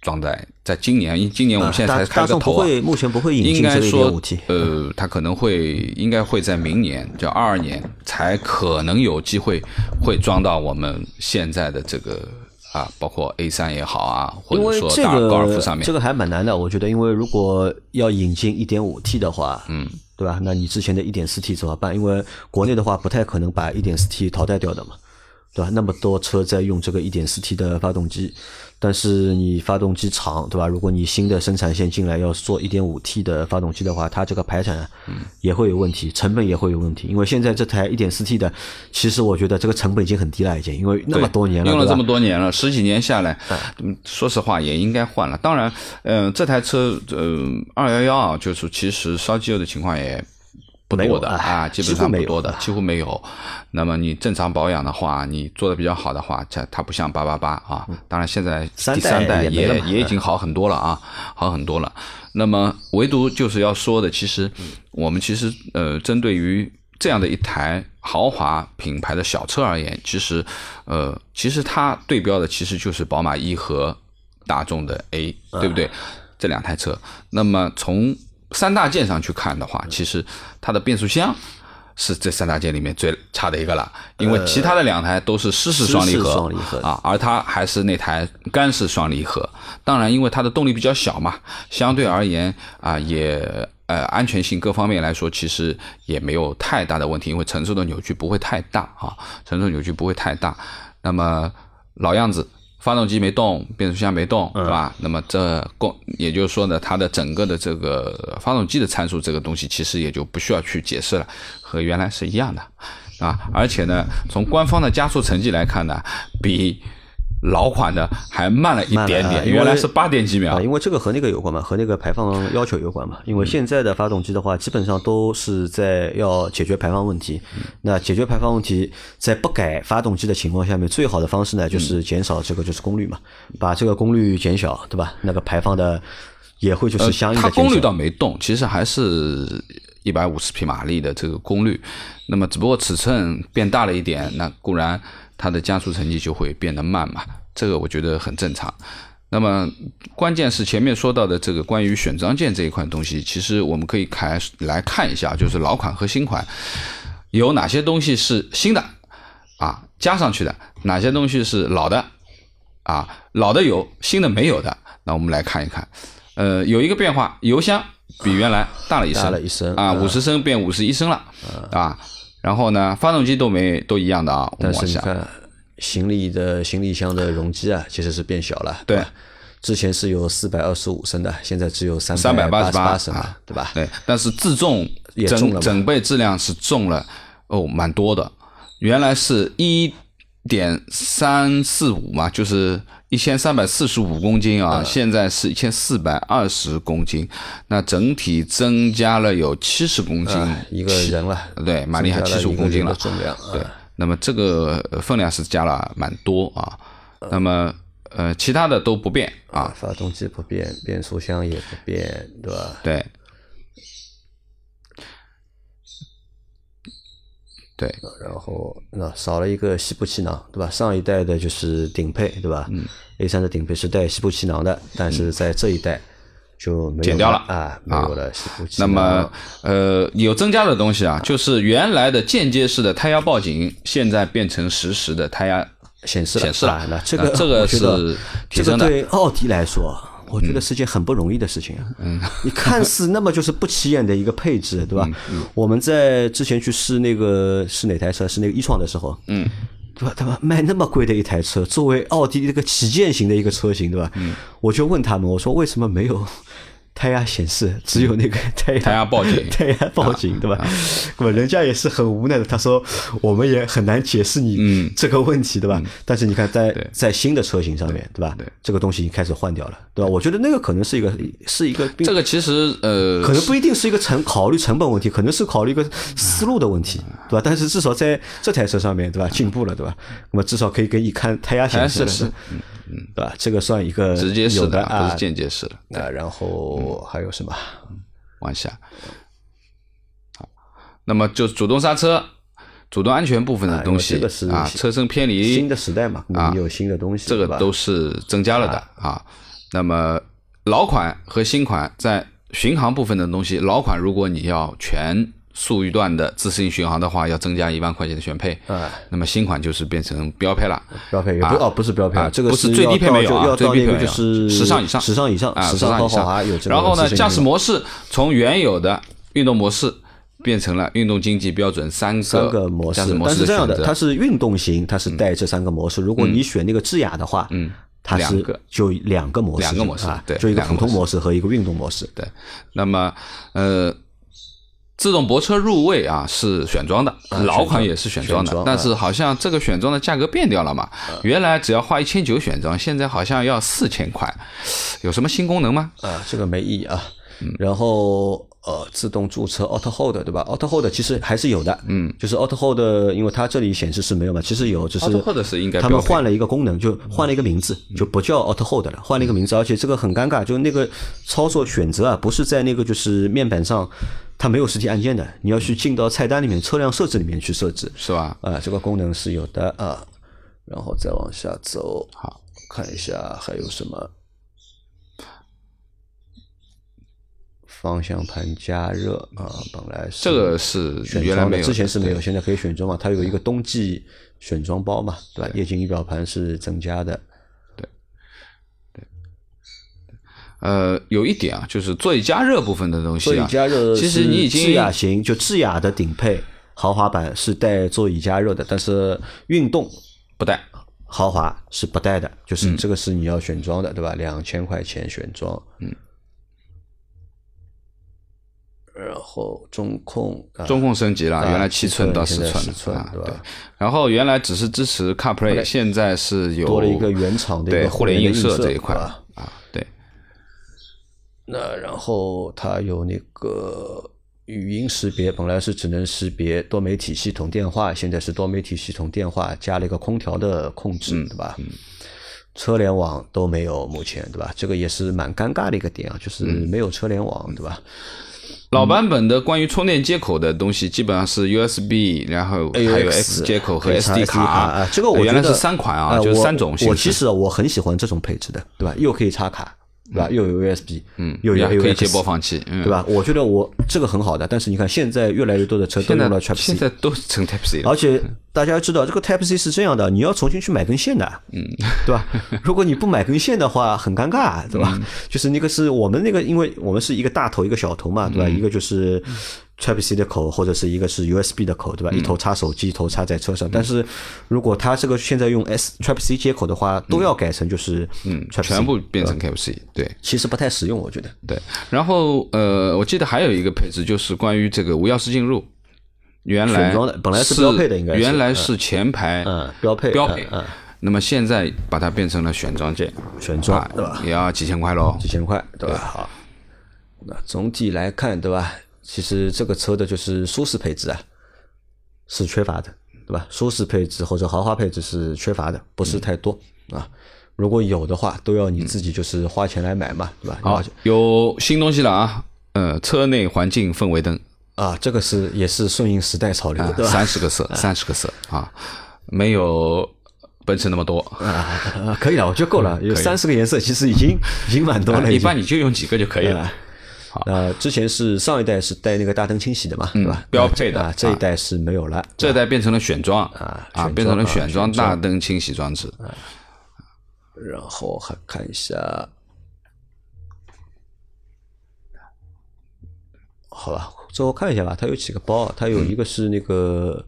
装在在今年，因今年我们现在才开个头啊，目前不会引进这个五 T。呃，它可能会应该会在明年，叫二二年才可能有机会会装到我们现在的这个啊，包括 A 三也好啊，或者说大高尔夫上面这，个还蛮难的，我觉得，因为如果要引进一点五 T 的话，嗯，对吧？那你之前的一点四 T 怎么办？因为国内的话不太可能把一点四 T 淘汰掉的嘛，对吧？那么多车在用这个 1.4T 的发动机，但是你发动机厂，对吧？如果你新的生产线进来要做 1.5T 的发动机的话，它这个排产也会有问题，成本也会有问题。因为现在这台 1.4T 的，其实我觉得这个成本已经很低了，已经，因为那么多年了，用了这么多年了，十几年下来，嗯，说实话也应该换了。当然，嗯、这台车，呃，，211啊，就是其实烧机油的情况也不多的哎啊，基本上不多的，几乎没有。那么你正常保养的话，你做的比较好的话，它它不像八八八啊。当然现在第三代也也已经好很多了啊，好很多了。那么唯独就是要说的，其实我们其实呃，针对于这样的一台豪华品牌的小车而言，其实呃，其实它对标的其实就是宝马一和大众的 A，对不对？这两台车。那么从三大件上去看的话，其实它的变速箱。是这三大件里面最差的一个了，因为其他的两台都是湿式双离湿合，式双离合啊，而它还是那台干式双离合。当然，因为它的动力比较小嘛，相对而言啊，也呃安全性各方面来说，其实也没有太大的问题，因为承受的扭矩不会太大啊，承受扭矩不会太大。那么老样子。发动机没动，变速箱没动，对吧？那么这共，也就是说呢，它的整个的这个发动机的参数，这个东西其实也就不需要去解释了，和原来是一样的啊。而且呢，从官方的加速成绩来看呢，比老款的还慢了一点点，啊原来是八点几秒啊，。因为这个和那个有关嘛，和那个排放要求有关嘛。因为现在的发动机的话，基本上都是在要解决排放问题。那解决排放问题，在不改发动机的情况下面，最好的方式呢，就是减少这个就是功率嘛，把这个功率减小，对吧？那个排放的也会就是相应的呃它功率。倒没动，其实还是一百五十匹马力的这个功率。那么只不过尺寸变大了一点，那固然它的加速成绩就会变得慢嘛，这个我觉得很正常。那么关键是前面说到的这个关于选装件这一块东西，其实我们可以开来看一下，就是老款和新款有哪些东西是新的啊加上去的，哪些东西是老的啊老的有，新的没有的。那我们来看一看，呃，有一个变化，油箱比原来大了一升，大了一升啊，嗯五十升变五十一升了啊。然后呢，发动机都没都一样的啊，我但们。是你看，行李的行李箱的容积啊，其实是变小了。对，之前是有四百二十五升的，现在只有三388八八升了，对吧？对，但是自重也重了嘛整整备质量是重了哦，蛮多的。原来是一点三四五嘛，就是一千三百四十五公斤嗯啊，现在是一千四百二十公斤，那整体增加了有七十公斤，一个人了，对，马力还七十五公斤了重量。对啊，那么这个呃分量是加了蛮多啊。那么呃，其他的都不变啊，发动机不变，变速箱也不变，对吧？对，对，然后那少了一个西部气囊，对吧？上一代的就是顶配，对吧？嗯，A 三的顶配是带西部气囊的，但是在这一代就没有减掉了啊，没有了西部气囊那。么呃，有增加的东西啊，就是原来的间接式的胎压报警，现在变成实时的胎压显示了显示了啊那这个这个是提这个升的。对奥迪来说，我觉得是件很不容易的事情啊。嗯，你看似那么就是不起眼的一个配置，对吧？我们在之前去试那个是哪台车？是那个一创的时候，嗯。对吧？他们？卖那么贵的一台车，作为奥迪这个旗舰型的一个车型，对吧？嗯，我就问他们，我说为什么没有胎压显示，只有那个胎压胎压报警 胎压报警，对吧？那么人家也是很无奈的，他说我们也很难解释你这个问题，对吧？但是你看在在新的车型上面，对吧？对这个东西已经开始换掉了，对吧？我觉得那个可能是一个是一个这个其实呃，可能不一定是一个成考虑成本问题，可能是考虑一个思路的问题，对吧？但是至少在这台车上面，对吧？进步了，对吧？那么至少可以给你看胎压显示了，胎压显示对吧？这个算一个直接式有的啊不是，间接式的。啊，然后还有什么？往下。好，那么就主动刹车、主动安全部分的东西啊，车身偏离新的时代嘛，啊有新的东西，这个都是增加了的啊。那么老款和新款在巡航部分的东西，老款如果你要全速域段的自适应巡航的话，要增加一万块钱的选配。哎那么新款就是变成标配了。标配也不啊哦，不是标配啊这个不是最低配没有最低配就是时尚以上时尚以上，啊，时尚和以上。然后呢，驾驶模式从原有的运动模式变成了运动经济标准三个三个模式但是这样的，它是运动型，它是带这三个模式。如果你选那个智雅的话，嗯，它是就两个模式，两个模式啊，对就一个普通模式和一个运动模式。对，那么呃，自动泊车入位啊是选装的，老款也是选装的，但是好像这个选装的价格变掉了嘛，原来只要花一千九选装，现在好像要四千块，有什么新功能吗？啊，这个没意义啊。嗯然后呃，自动驻车 Auto Hold 对吧？Auto Hold 其实还是有的，嗯，就是 Auto Hold，因为它这里显示是没有嘛，其实有，只是 Auto Hold 是应该他们换了一个功能，就换了一个名字，就不叫 Auto Hold 了，换了一个名字，而且这个很尴尬，就那个操作选择啊，不是在那个就是面板上，它没有实体按键的，你要去进到菜单里面车辆设置里面去设置，是吧？啊，这个功能是有的啊，然后再往下走，好，看一下还有什么。方向盘加热啊，本来是这个是选装的，原来没有，之前是没有，现在可以选装嘛？它有一个冬季选装包嘛，对吧？液晶仪表盘是增加的，呃，有一点啊，就是座椅加热部分的东西座椅啊，加热其实你已经智雅型，就智雅的顶配豪华版是带座椅加热的，但是运动不带。豪华是不带的，嗯就是这个是你要选装的，对吧？两千块钱选装，嗯。然后中控，啊中控升级了，啊原来七寸到十寸10寸啊，对吧对。然后原来只是支持 CarPlay，现在是有多了一个原厂的一个对互联映射这一块啊，对。那然后它有那个语音识别，本来是只能识别多媒体系统电话，现在是多媒体系统电话加了一个空调的控制，嗯对吧？车联网都没有，目前对吧？这个也是蛮尴尬的一个点啊，就是嗯没有车联网，对吧？老版本的关于充电接口的东西，基本上是 USB，然后还有 X 接口和 SD 卡啊，这个我原来是三款啊，就是三种。我其实我很喜欢这种配置的，对吧？又可以插卡，对吧？又有 USB，嗯，又有可以接播放器，嗯，对？吧？我觉得我这个很好的，但是你看现在越来越多的车都用了 Type C，现在都成 Type C 了，而且大家要知道这个 Type C 是这样的，你要重新去买根线的，嗯，对吧？如果你不买根线的话，很尴尬，对吧？嗯就是那个是我们那个，因为我们是一个大头一个小头嘛，嗯对吧？一个就是 Type C 的口，或者是一个是 USB 的口，对吧？一头插手机，一头插在车嗯上。但是如果它这个现在用 S Type C 接口的话，都要改成就是嗯全部变成 Type C，对。其实不太实用，我觉得。对，然后呃，我记得还有一个配置就是关于这个无钥匙进入，原来本来是标配的应该是原来是前排嗯标配标配那么现在把它变成了选装件，选装啊对吧？也要几千块喽。几千块，对吧？好，那总体来看，对吧？其实这个车的就是舒适配置啊，是缺乏的，对吧？舒适配置或者豪华配置是缺乏的，不是太多、啊。如果有的话，都要你自己就是花钱来买嘛，对吧？好，有新东西了啊，呃，车内环境氛围灯啊，这个是也是顺应时代潮流？三十个色，三十个色啊，没有奔驰那么多。啊，可以了，我觉得够了，有三十个颜色，其实已经已经蛮多了，啊一般你就用几个就可以了。好，之前是上一代是带那个大灯清洗的嘛，对吧？标配的啊，这一代是没有了。这代变成了选装啊，啊变成了选装大灯清洗装置。然后还看一下，好吧，最后看一下吧。它有几个包，它有一个是那个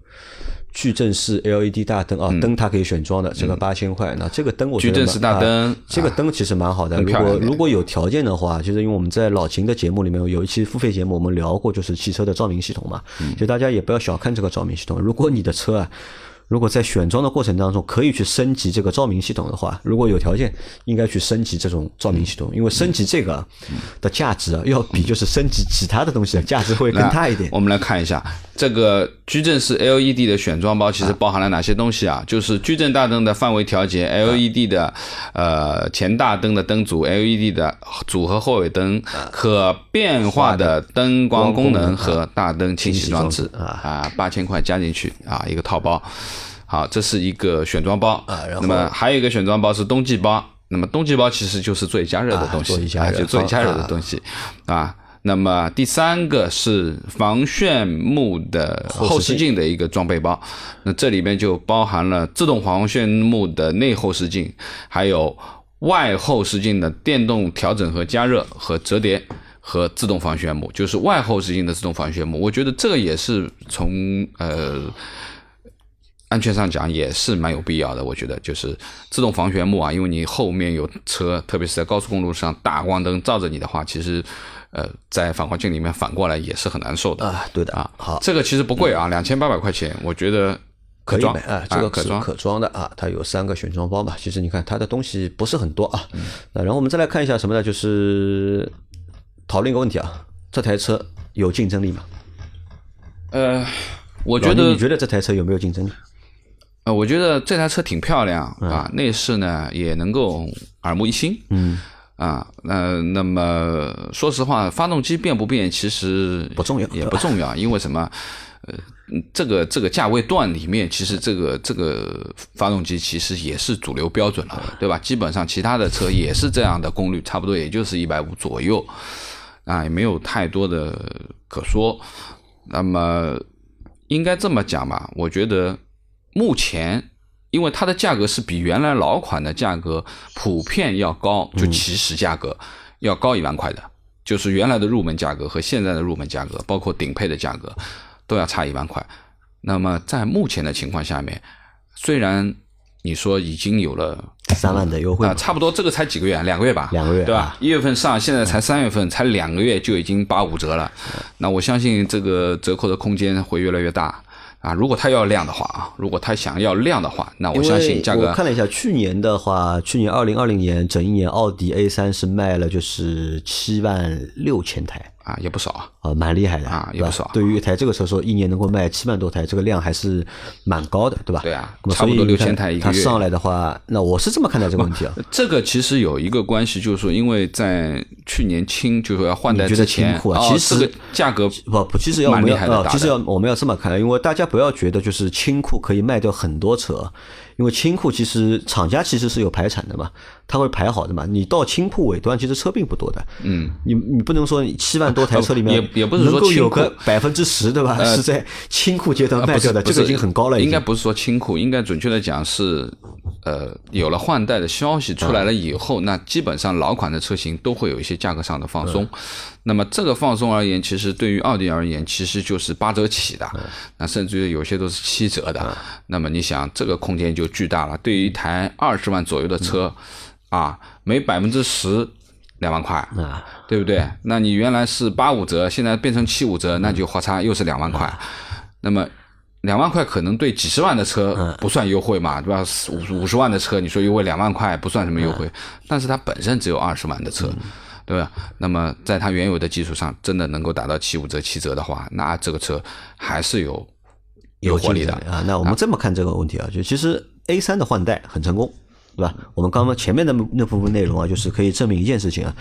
矩阵式 LED 大灯啊，灯它可以选装的，这个八千块。那这个灯我觉得矩阵式大灯啊这个灯其实蛮好的。如果如果有条件的话，就是因为我们在老秦的节目里面有一期付费节目，我们聊过就是汽车的照明系统嘛，就大家也不要小看这个照明系统。如果你的车啊。如果在选装的过程当中可以去升级这个照明系统的话，如果有条件，应该去升级这种照明系统，因为升级这个的价值啊，要比就是升级其他的东西的价值会更大一点。我们来看一下这个矩阵式 LED 的选装包，其实包含了哪些东西啊？就是矩阵大灯的范围调节，LED 的呃前大灯的灯组，LED 的组合后尾灯，可变化的灯光功能和大灯清洗装置啊，八千块加进去啊，一个套包。好，这是一个选装包啊然后那么还有一个选装包是冬季包。那么冬季包其实就是座椅加热的东西，啊座椅加热座椅加热的啊东西啊。那么第三个是防眩目的后视镜的一个装备包，那这里边就包含了自动防眩目的内后视镜，还有外后视镜的电动调整和加热和折叠和自动防眩目，就是外后视镜的自动防眩目。我觉得这个也是从呃。安全上讲也是蛮有必要的，我觉得就是自动防眩目啊，因为你后面有车，特别是在高速公路上大光灯照着你的话，其实呃在反光镜里面反过来也是很难受的啊。对的啊，好，这个其实不贵啊，两千八百块钱，我觉得可以装啊，这个可装可装的啊，它有三个选装包嘛。其实你看它的东西不是很多啊。那然后我们再来看一下什么呢？就是讨论一个问题啊，这台车有竞争力吗？呃，我觉得你觉得这台车有没有竞争力？呃，我觉得这台车挺漂亮啊，内饰呢也能够耳目一新。嗯，啊，那那么说实话，发动机变不变其实不重要，也不重要，因为什么？呃，这个这个价位段里面，其实这个这个发动机其实也是主流标准了，对吧？基本上其他的车也是这样的功率，差不多也就是一百五左右，啊，也没有太多的可说。那么应该这么讲吧？我觉得。目前，因为它的价格是比原来老款的价格普遍要高，就起始价格要高一万块的，就是原来的入门价格和现在的入门价格，包括顶配的价格都要差一万块。那么在目前的情况下面，虽然你说已经有了三万的优惠啊，差不多这个才几个月，两个月吧，两个月对吧？一月份上，现在才三月份，才两个月就已经八五折了。那我相信这个折扣的空间会越来越大。啊，如果他要量的话啊，如果他想要量的话，那我相信价格。我看了一下，去年的话，去年二零二零年整一年，奥迪 A 三是卖了就是七万六千台。啊，也不少啊，啊，蛮厉害的啊，也不少。对于一台这个车说，一年能够卖七万多台，这个量还是蛮高的，对吧？对啊，差不多六千台一个月。它上来的话，那我是这么看待这个问题啊。这个其实有一个关系，就是说，因为在去年清就是说要换代之前，其实价格不不，其实要我们要，其实要我们要这么看，因为大家不要觉得就是清库可以卖掉很多车。因为清库其实厂家其实是有排产的嘛，他会排好的嘛。你到清库尾端，其实车并不多的。嗯，你你不能说七万多台车里面也也不是说能够有个百分之十对吧？是在清库阶段卖掉的，这个已经很高了。应该不是说清库，应该准确的讲是，呃，有了换代的消息出来了以后，那基本上老款的车型都会有一些价格上的放松。那么这个放松而言，其实对于奥迪而言，其实就是八折起的，那甚至于有些都是七折的。那么你想，这个空间就巨大了。对于一台二十万左右的车，啊，每百分之十两万块，对不对？那你原来是八五折，现在变成七五折，那就花差又是两万块。那么两万块可能对几十万的车不算优惠嘛，对吧？五五十万的车，你说优惠两万块不算什么优惠，但是它本身只有二十万的车。对吧？那么在它原有的基础上，真的能够达到七五折、七折的话，那这个车还是有有活力的啊。那我们这么看这个问题啊，就其实 A 三的换代很成功，对吧？我们刚刚前面的那部分内容啊，就是可以证明一件事情啊，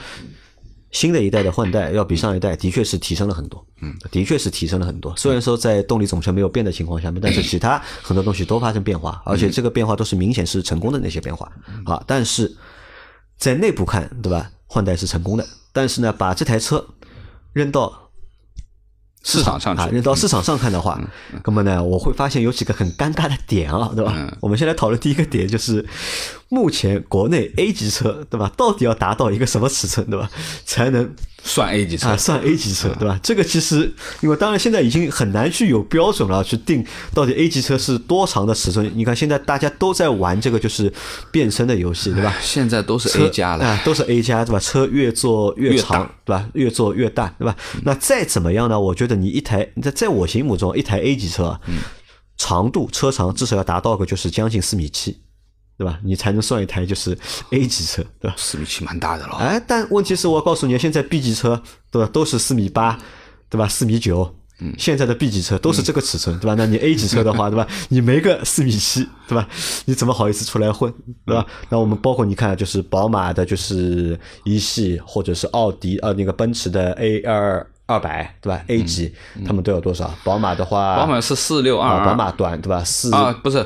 新的一代的换代要比上一代的确是提升了很多，嗯，的确是提升了很多。虽然说在动力总成没有变的情况下面，但是其他很多东西都发生变化，而且这个变化都是明显是成功的那些变化啊。但是在内部看，对吧？换代是成功的，但是呢，把这台车扔到市场上啊，扔到市场上看的话，那么呢，我会发现有几个很尴尬的点啊，对吧？我们先来讨论第一个点，就是目前国内 A 级车，对吧？到底要达到一个什么尺寸，对吧？才能。算 A 级车啊，算 A 级车，对吧？这个其实，因为当然现在已经很难去有标准了，去定到底 A 级车是多长的尺寸。你看现在大家都在玩这个就是变身的游戏，对吧？现在都是 A 加了啊，都是 A 加，对吧？车越做越长，对吧？越做越大，对吧？那再怎么样呢？我觉得你一台在在我心目中一台 A 级车，长度车长至少要达到个就是将近四米七。对吧？你才能算一台就是 A 级车，对吧？四米七蛮大的了。哎，但问题是我告诉你，现在 B 级车对吧，都是四米八，对吧？四米九。嗯。现在的 B 级车都是这个尺寸，对吧？那你 A 级车的话，对吧？你没个四米七，对吧？你怎么好意思出来混，对吧？那我们包括你看，就是宝马的，就是一系，或者是奥迪呃那个奔驰的 A 二二百，对吧？A 级，他们都有多少？宝马的话，宝马是四六二宝马短，对吧？四啊，不是。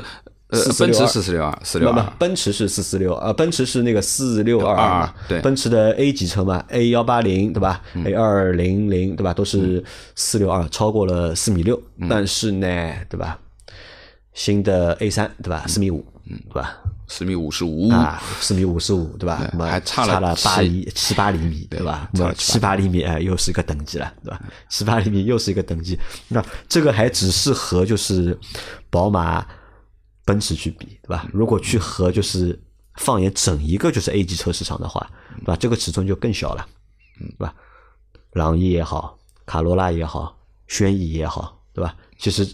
奔驰是。四四六二，四六不不二，，奔驰是四四六，呃，奔驰是那个四六二二，对奔驰的 A 级车嘛，A 幺八零对吧？A 二零零对吧？都是四六二，超过了四米六，但是呢，对吧？新的 A 三对吧？四米五，嗯对吧？四米五十五，啊，四米五十五，对吧？还差了八厘七八厘米，对吧？七八厘米，哎，又是一个等级了，对吧？七八厘米又是一个等级。那这个还只适合就是宝马、奔驰去比，对吧？如果去和就是放眼整一个就是 A 级车市场的话，对吧？这个尺寸就更小了，对吧？朗逸也好，卡罗拉也好，轩逸也好，对吧？其实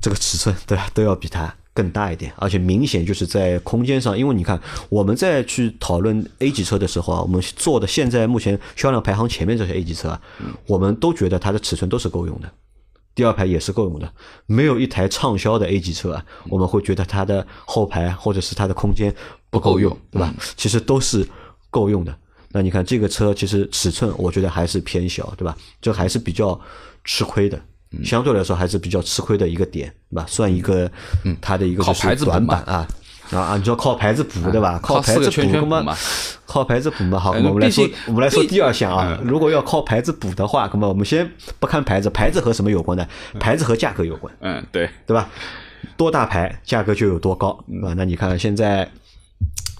这个尺寸对吧，都要比它更大一点，而且明显就是在空间上，因为你看我们在去讨论 A 级车的时候啊，我们做的现在目前销量排行前面这些 A 级车啊，我们都觉得它的尺寸都是够用的。第二排也是够用的，没有一台畅销的 A 级车啊，我们会觉得它的后排或者是它的空间不够用，对吧？其实都是够用的。那你看这个车其实尺寸，我觉得还是偏小，对吧？这还是比较吃亏的，相对来说还是比较吃亏的一个点，对吧？算一个它的一个靠就是短板啊。啊啊！你说靠牌子补对吧？靠牌子四个圈圈那么补嘛靠牌子补嘛。好，我们来说，我们来说第二项啊。嗯如果要靠牌子补的话，那么我们先不看牌子，牌子和什么有关呢？牌子和价格有关。嗯，对，对吧？多大牌价格就有多高，啊？那你看现在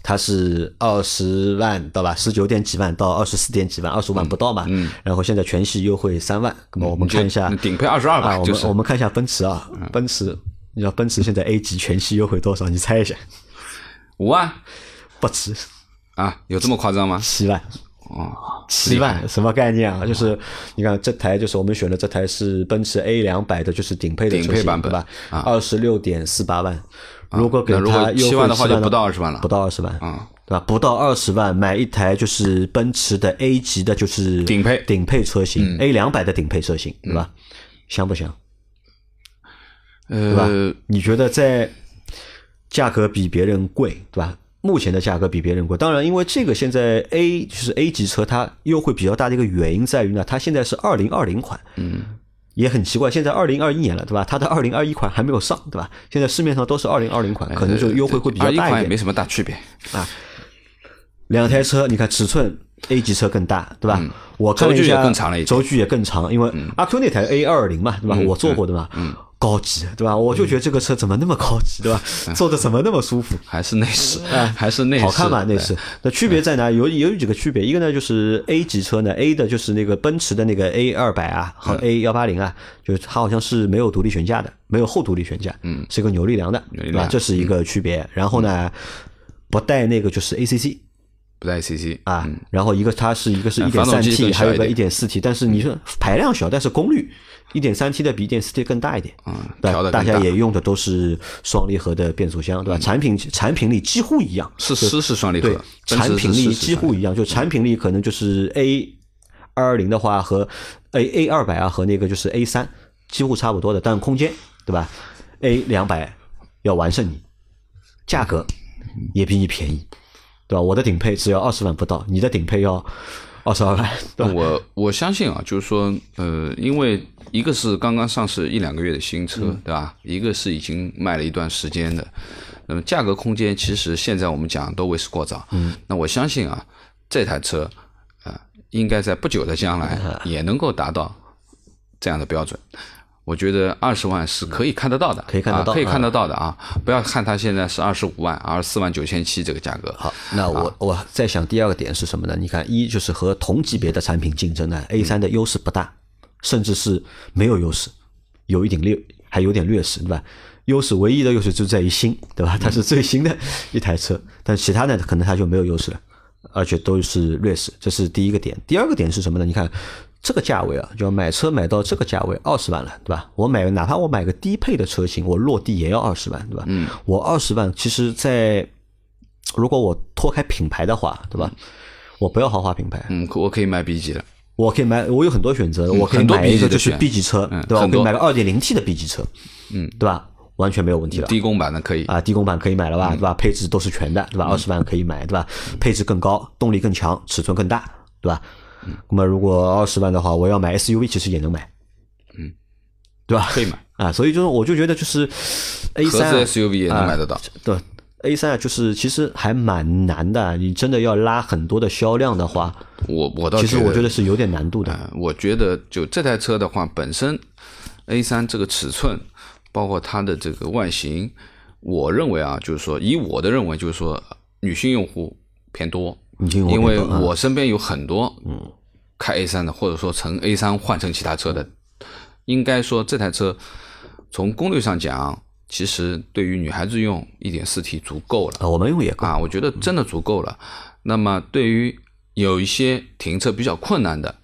它是二十万到吧，十九点几万到二十四点几万，二十万不到嘛。嗯。然后现在全系优惠三万，那么我们看一下顶配22吧啊，我们我们看一下奔驰啊，奔驰，你知道奔驰现在 A 级全系优惠多少？你猜一下？五万不止啊，有这么夸张吗？七万。哦，七万什么概念啊？就是你看这台，就是我们选的这台是奔驰 A 两百的，就是顶配的顶配版本对吧？啊二十六点四八万，如果给那如果它优惠7万的话就不到20 20万了不到二十万啊，对吧？不到二十万买一台就是奔驰的 A 级的，就是顶配嗯顶配车型 A 两百的顶配车型，对吧？香不香？对吧呃，？你觉得在价格比别人贵，对吧？目前的价格比别人贵，当然，因为这个现在 A 就是 A 级车，它优惠比较大的一个原因在于呢，它现在是二零二零款，嗯，也很奇怪，现在二零二一年了，对吧？它的二零二一款还没有上，对吧？现在市面上都是二零二零款，可能就优惠会比较大一点。款也没什么大区别啊。两台车，你看尺寸，A 级车更大，对吧？我看了一轴距也下，更长了一点轴距也更长，因为阿 Q 那台 A 二零嘛，对吧？我坐过的嘛，高级，对吧？我就觉得这个车怎么那么高级，对吧？坐的怎么那么舒服？还是内饰，还是内饰好看嘛，内饰。那区别在哪？有有几个区别，一个呢就是 A 级车呢，A 的就是那个奔驰的那个 A 二百啊和 A 幺八零啊，就是它好像是没有独立悬架的，没有后独立悬架，嗯，是一个扭力梁的，对吧？扭力梁这是一个区别。然后呢，不带那个就是 ACC。不带 CC 啊，然后一个它是一个是一点三 T，还有一个一一点。点四 T，但是你说排量小，但是功率一点三 T 的比一点四 T 更大一点，嗯对吧？大。家也用的都是双离合的变速箱，对吧？产品产品力几乎一样，是湿是双离合对，，产品力几乎一样，就产品力可能就是 A 二二零的话和 A A 二百啊和那个就是 A 三几乎差不多的，但空间对吧？A 两百要完胜你，价格也比你便宜，对吧？我的顶配只要二十万不到，你的顶配要二十二万，对？我我相信啊，就是说，呃，因为一个是刚刚上市一两个月的新车，嗯对吧？一个是已经卖了一段时间的，那么价格空间其实现在我们讲都为时过早。嗯，那我相信啊，这台车啊、应该在不久的将来嗯也能够达到这样的标准。我觉得二十万是可以看得到的，可以看得到啊可以看得到的啊！不要看它现在是二十五万、二十四万九千七这个价格，好，那我、我在想第二个点是什么呢？你看，一就是和同级别的产品竞争呢，A 三的优势不大，甚至是没有优势，有一点劣，还有点劣势，对吧？优势唯一的优势就在于新，对吧？它是最新的一台车，但其他的可能它就没有优势了，而且都是劣势，这是第一个点。第二个点是什么呢？你看这个价位啊，就要买车买到这个价位二十万了，对吧？我买哪怕我买个低配的车型，我落地也要二十万，对吧？嗯，我二十万，其实在如果我脱开品牌的话，对吧？我不要豪华品牌，嗯，我可以买 B 级的，我可以买，我有很多选择，我可以买一个就是 B 级车，嗯对吧？我可以买个二点零 T 的 B 级车，嗯，对吧？完全没有问题了。低功版的可以，啊，低功版可以买了吧，嗯对吧？配置都是全的，对吧？二十万可以买，对吧？配置更高，动力更强，尺寸更大，对吧？嗯那么如果二十万的话，我要买 SUV，其实也能买，嗯，对吧？可以买，啊，所以就是我就觉得就是 A 合三啊 SUV 也能买得到。对 A 三啊，就是其实还蛮难的。你真的要拉很多的销量的话，我我倒其实我觉得得是有点难度的。呃，我觉得就这台车的话，本身 A 三这个尺寸，包括它的这个外形，我认为啊，就是说以我的认为，就是说女性用户偏多，因为我身边有很多嗯开 A 3的，或者说从 A 3换成其他车的，应该说这台车从功率上讲，其实对于女孩子用一点四 T 足够了。啊，我们用也够。啊，我觉得真的足够了。那么对于有一些停车比较困难的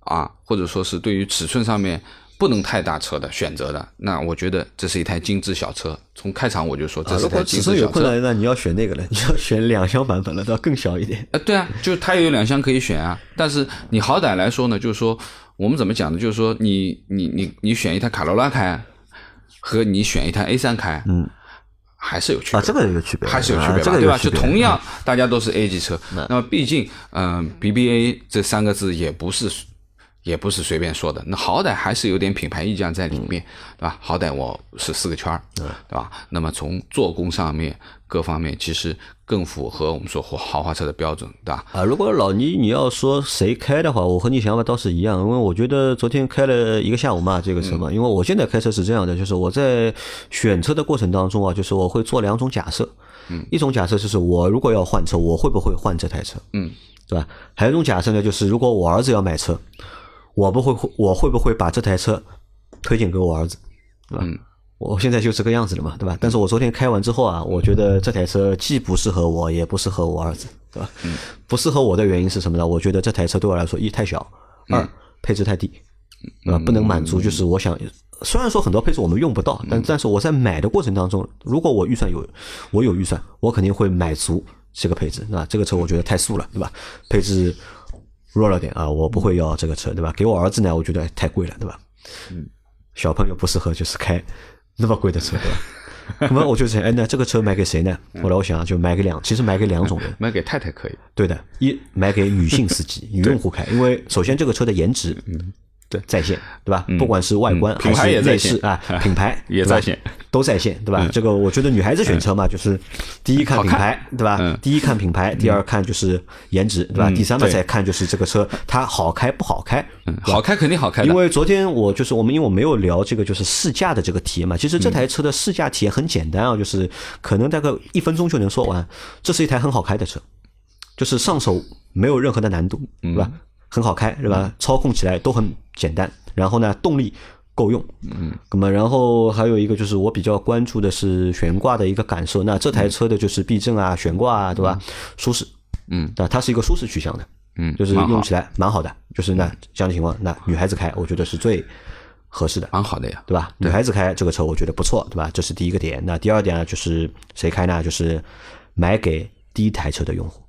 啊，或者说是对于尺寸上面不能太大车的选择的，那我觉得这是一台精致小车。从开场我就说这是一台精致小车。有困难，那你要选那个了，你要选两厢版本了，都要更小一点。呃，对啊，就是它也有两厢可以选啊。但是你好歹来说呢，就是说我们怎么讲呢？就是说你你你你选一台卡罗拉开，和你选一台 A 三开，嗯，还是有区别啊，这个有区别，还是有区别吧，啊这个对吧？就同样大家都是 A 级车，那么毕竟，嗯、b b a 这三个字也不是也不是随便说的，那好歹还是有点品牌溢价在里面，对吧？好歹我是四个圈儿，对吧？那么从做工上面各方面，其实更符合我们说豪华车的标准，对吧？啊，如果老倪你要说谁开的话，我和你想法倒是一样，因为我觉得昨天开了一个下午嘛，这个车嘛，因为我现在开车是这样的，就是我在选车的过程当中啊，就是我会做两种假设，嗯，一种假设就是我如果要换车，我会不会换这台车，嗯，对吧？还有一种假设呢，就是如果我儿子要买车，我不会我会不会把这台车推荐给我儿子，对吧？嗯我现在就这个样子了嘛，对吧？但是我昨天开完之后啊，我觉得这台车既不适合我，也不适合我儿子，对吧？不适合我的原因是什么呢？我觉得这台车对我来说，一太小，二配置太低，对吧？不能满足就是我想。虽然说很多配置我们用不到，但但是我在买的过程当中，如果我预算有，我有预算，我肯定会买足这个配置，对吧？这个车我觉得太素了，对吧？配置弱了点啊，我不会要这个车，对吧？给我儿子呢，我觉得太贵了，对吧？嗯小朋友不适合就是开那么贵的车，对吧？那么我就想，哎，那这个车买给谁呢？后来我想，就买给两，其实买给两种人，买给太太可以，对的，一买给女性司机、女用户开，因为首先这个车的颜值，对在线，对吧？不管是外观还是内饰啊，品牌也 在线，都在线，对吧？这个我觉得女孩子选车嘛，就是第一看品牌，对吧嗯？第一看品牌，第二看就是颜值，对吧？嗯第三嘛对再看就是这个车它好开不好开，嗯，好开肯定好开，因为昨天我就是我们，因为我没有聊这个就是试驾的这个体验嘛。其实这台车的试驾体验很简单啊，就是可能大概一分钟就能说完。这是一台很好开的车，就是上手没有任何的难度，对吧？很好开，对吧？操控起来都很简单，然后呢，动力够用，嗯，那么然后还有一个就是我比较关注的是悬挂的一个感受。那这台车的就是避震啊、悬挂啊，对吧？舒适，嗯，那它是一个舒适取向的，嗯，就是用起来蛮好的，就是那这样的情况，那女孩子开，我觉得是最合适的，蛮好的呀，对吧？女孩子开这个车，我觉得不错，对吧？这是第一个点。那第二点呢，就是谁开呢？就是买给第一台车的用户。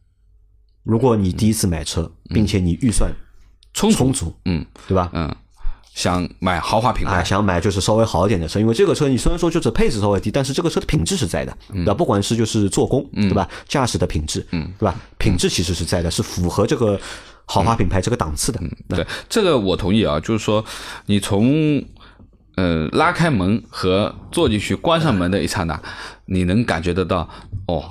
如果你第一次买车，并且你预算充足充足，嗯对吧？嗯，想买豪华品啊，牌，想买就是稍微好一点的车，因为这个车你虽然说就是配置稍微低，但是这个车的品质是在的，对吧？不管是就是做工，对吧？驾驶的品质，嗯，对吧？品质其实是在的，是符合这个豪华品牌这个档次的。嗯对这个我同意啊，就是说你从呃拉开门和坐进去关上门的一刹那，你能感觉得到哦，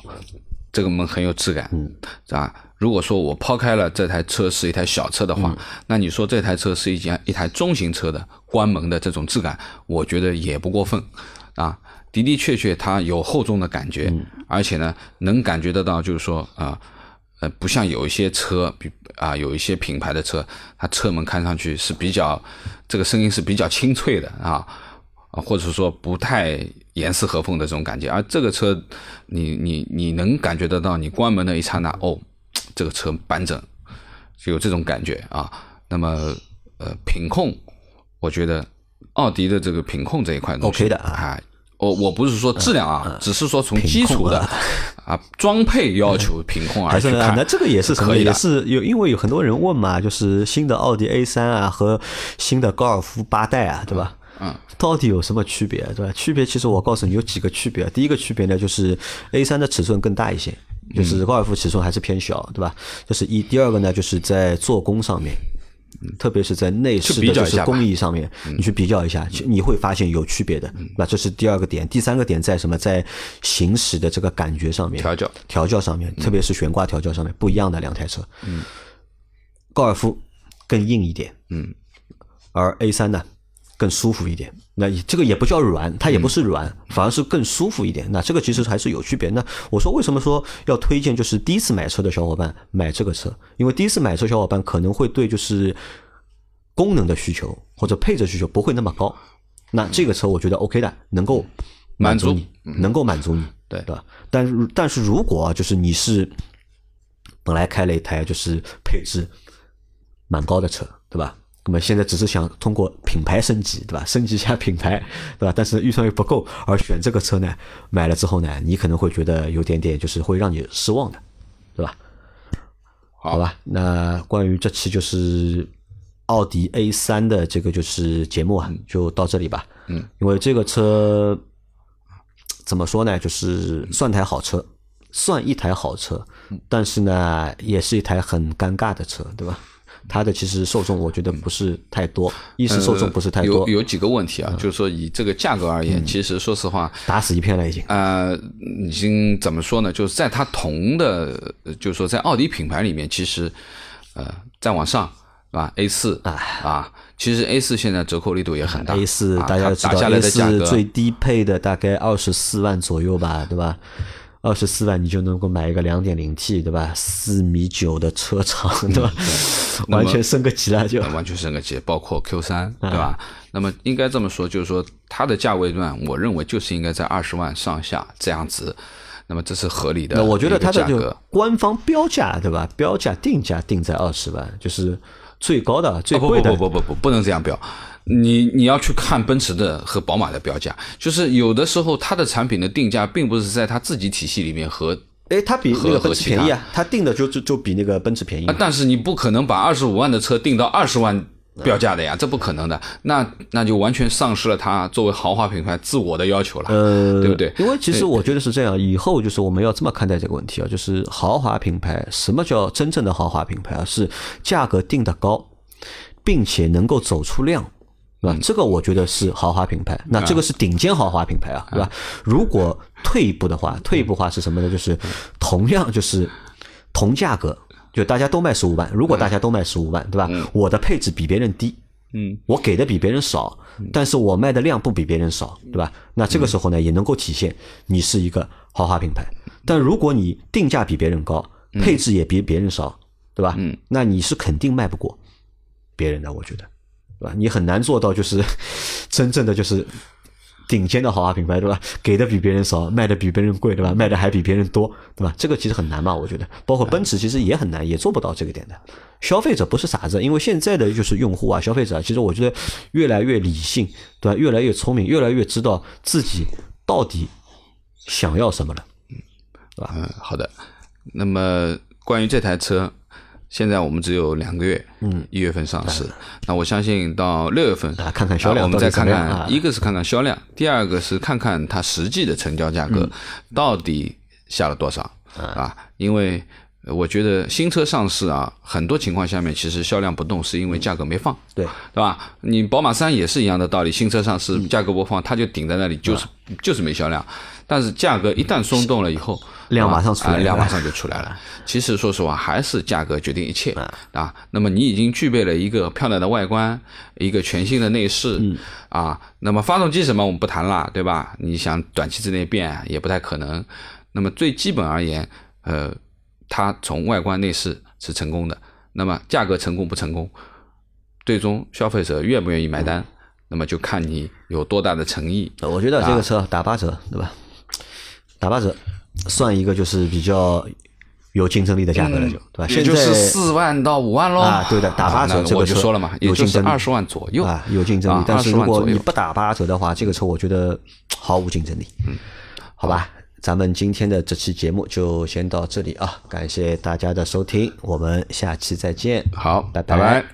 这个门很有质感，嗯，啊。如果说我抛开了这台车是一台小车的话，那你说这台车是一件一台中型车的关门的这种质感，我觉得也不过分啊。的的确确，它有厚重的感觉，而且呢，能感觉得到，就是说啊。呃，不像有一些车，比啊有一些品牌的车，它车门看上去是比较，这个声音是比较清脆的啊，啊或者说不太严丝合缝的这种感觉。而这个车，你你你能感觉得到，你关门的一刹那，哦，这个车板整，就有这种感觉啊。那么呃，品控，我觉得奥迪的这个品控这一块东西 OK 的啊啊。我我不是说质量啊，只是说从基础的啊装配要求 品控而去看，那这个也是？可以的也是有，因为有很多人问嘛，就是新的奥迪 A 三啊和新的高尔夫八代啊，对吧？嗯，到底有什么区别，对吧？区别其实我告诉你有几个区别。第一个区别呢，就是 A 三的尺寸更大一些，就是高尔夫尺寸还是偏小，对吧？这是一。第二个呢，就是在做工上面，特别是在内饰的就是工艺上面，你去比较一下，你会发现有区别的。那这是第二个点，第三个点在什么？在行驶的这个感觉上面，调教调教上面，特别是悬挂调教上面不一样的两台车。嗯，高尔夫更硬一点，嗯，而 A 三呢更舒服一点。那这个也不叫软，它也不是软，嗯反而是更舒服一点。那这个其实还是有区别。那我说为什么说要推荐就是第一次买车的小伙伴买这个车？因为第一次买车小伙伴可能会对就是功能的需求或者配置需求不会那么高。那这个车我觉得 OK 的，能够满足你，能够满足你，对对吧？但是但是如果啊就是你是本来开了一台就是配置蛮高的车，对吧？那么现在只是想通过品牌升级，对吧？升级一下品牌，对吧？但是预算又不够，而选这个车呢，买了之后呢，你可能会觉得有点点就是会让你失望的，对吧？好吧，那关于这期就是奥迪 A 三的这个就是节目啊，就到这里吧。嗯，因为这个车怎么说呢，就是算台好车，算一台好车，但是呢，也是一台很尴尬的车，对吧？它的其实受众我觉得不是太多，一是受众不是太多，呃有有几个问题啊，就是说以这个价格而言，其实说实话，打死一片了已经。呃，已经怎么说呢？就是在它同的，呃就是说在奥迪品牌里面，其实呃再往上是吧？A 四啊，其实 A 四现在折扣力度也很大 A 四啊大家知道它打下来，A 的价格四最低配的大概二十四万左右吧，对吧？二十四万你就能够买一个两点零 T，对吧？四米九的车长，对吧？完全升个级了就。呃完全升个级，包括 Q 三，对吧？那么应该这么说，就是说它的价位段，我认为就是应该在二十万上下这样子。那么这是合理的那我觉得它的就。官方标价，对吧？标价定价定在二十万，就是最高的、最贵的。不不不不不，不能这样标。你你要去看奔驰的和宝马的标价，就是有的时候它的产品的定价并不是在它自己体系里面和哎，它比那个奔驰便宜啊，它定的就就就比那个奔驰便宜啊，。但是你不可能把二十五万的车定到二十万标价的呀，这不可能的。那那就完全丧失了它作为豪华品牌自我的要求了，呃，对不对？因为其实我觉得是这样，以后就是我们要这么看待这个问题啊，就是豪华品牌，什么叫真正的豪华品牌啊？是价格定的高，并且能够走出量。对吧？这个我觉得是豪华品牌，那这个是顶尖豪华品牌啊，对吧？如果退一步的话，退一步的话是什么呢？就是同样就是同价格，就大家都卖十五万，如果大家都卖十五万，对吧？我的配置比别人低，嗯，我给的比别人少，但是我卖的量不比别人少，对吧？那这个时候呢，也能够体现你是一个豪华品牌。但如果你定价比别人高，配置也比别人少，对吧？嗯，那你是肯定卖不过别人的，我觉得，对吧？你很难做到就是 真正的就是顶尖的豪华品牌，对吧？给的比别人少，卖的比别人贵，对吧？卖的还比别人多，对吧？这个其实很难嘛，我觉得，包括奔驰其实也很难，也做不到这个点的。消费者不是傻子，因为现在的就是用户啊，消费者啊，其实我觉得越来越理性，对吧？越来越聪明，越来越知道自己到底想要什么了。对吧嗯，好的。那么关于这台车，现在我们只有两个月，嗯，一月份上市。那我相信到六月份啊看看销量啊我们再看看，一个是看看销量，第二个是看看它实际的成交价嗯格到底下了多少啊？因为呃我觉得新车上市啊，很多情况下面其实销量不动，是因为价格没放。对，对吧？你宝马三也是一样的道理，新车上市嗯价格不放，它就顶在那里，就是就是没销量。但是价格一旦松动了以后，量啊马上出来了啊量马上 就出来了。其实说实话，还是价格决定一切啊。那么你已经具备了一个漂亮的外观，一个全新的内饰嗯啊。那么发动机什么我们不谈了，对吧？你想短期之内变也不太可能。那么最基本而言，呃，它从外观内饰是成功的。那么价格成功不成功，最终消费者愿不愿意买单，那么就看你有多大的诚意。我觉得这个车打八折，对吧？打八折算一个就是比较有竞争力的价格了，就对吧？现也就是在四万到五万喽。啊对的打八折我就这个车说了嘛，也有竞争力就是二十万左右啊有竞争力啊，但是如果你不打八折的话，这个车我觉得毫无竞争力。嗯，好吧。咱们今天的这期节目就先到这里啊，感谢大家的收听，我们下期再见。好，拜拜拜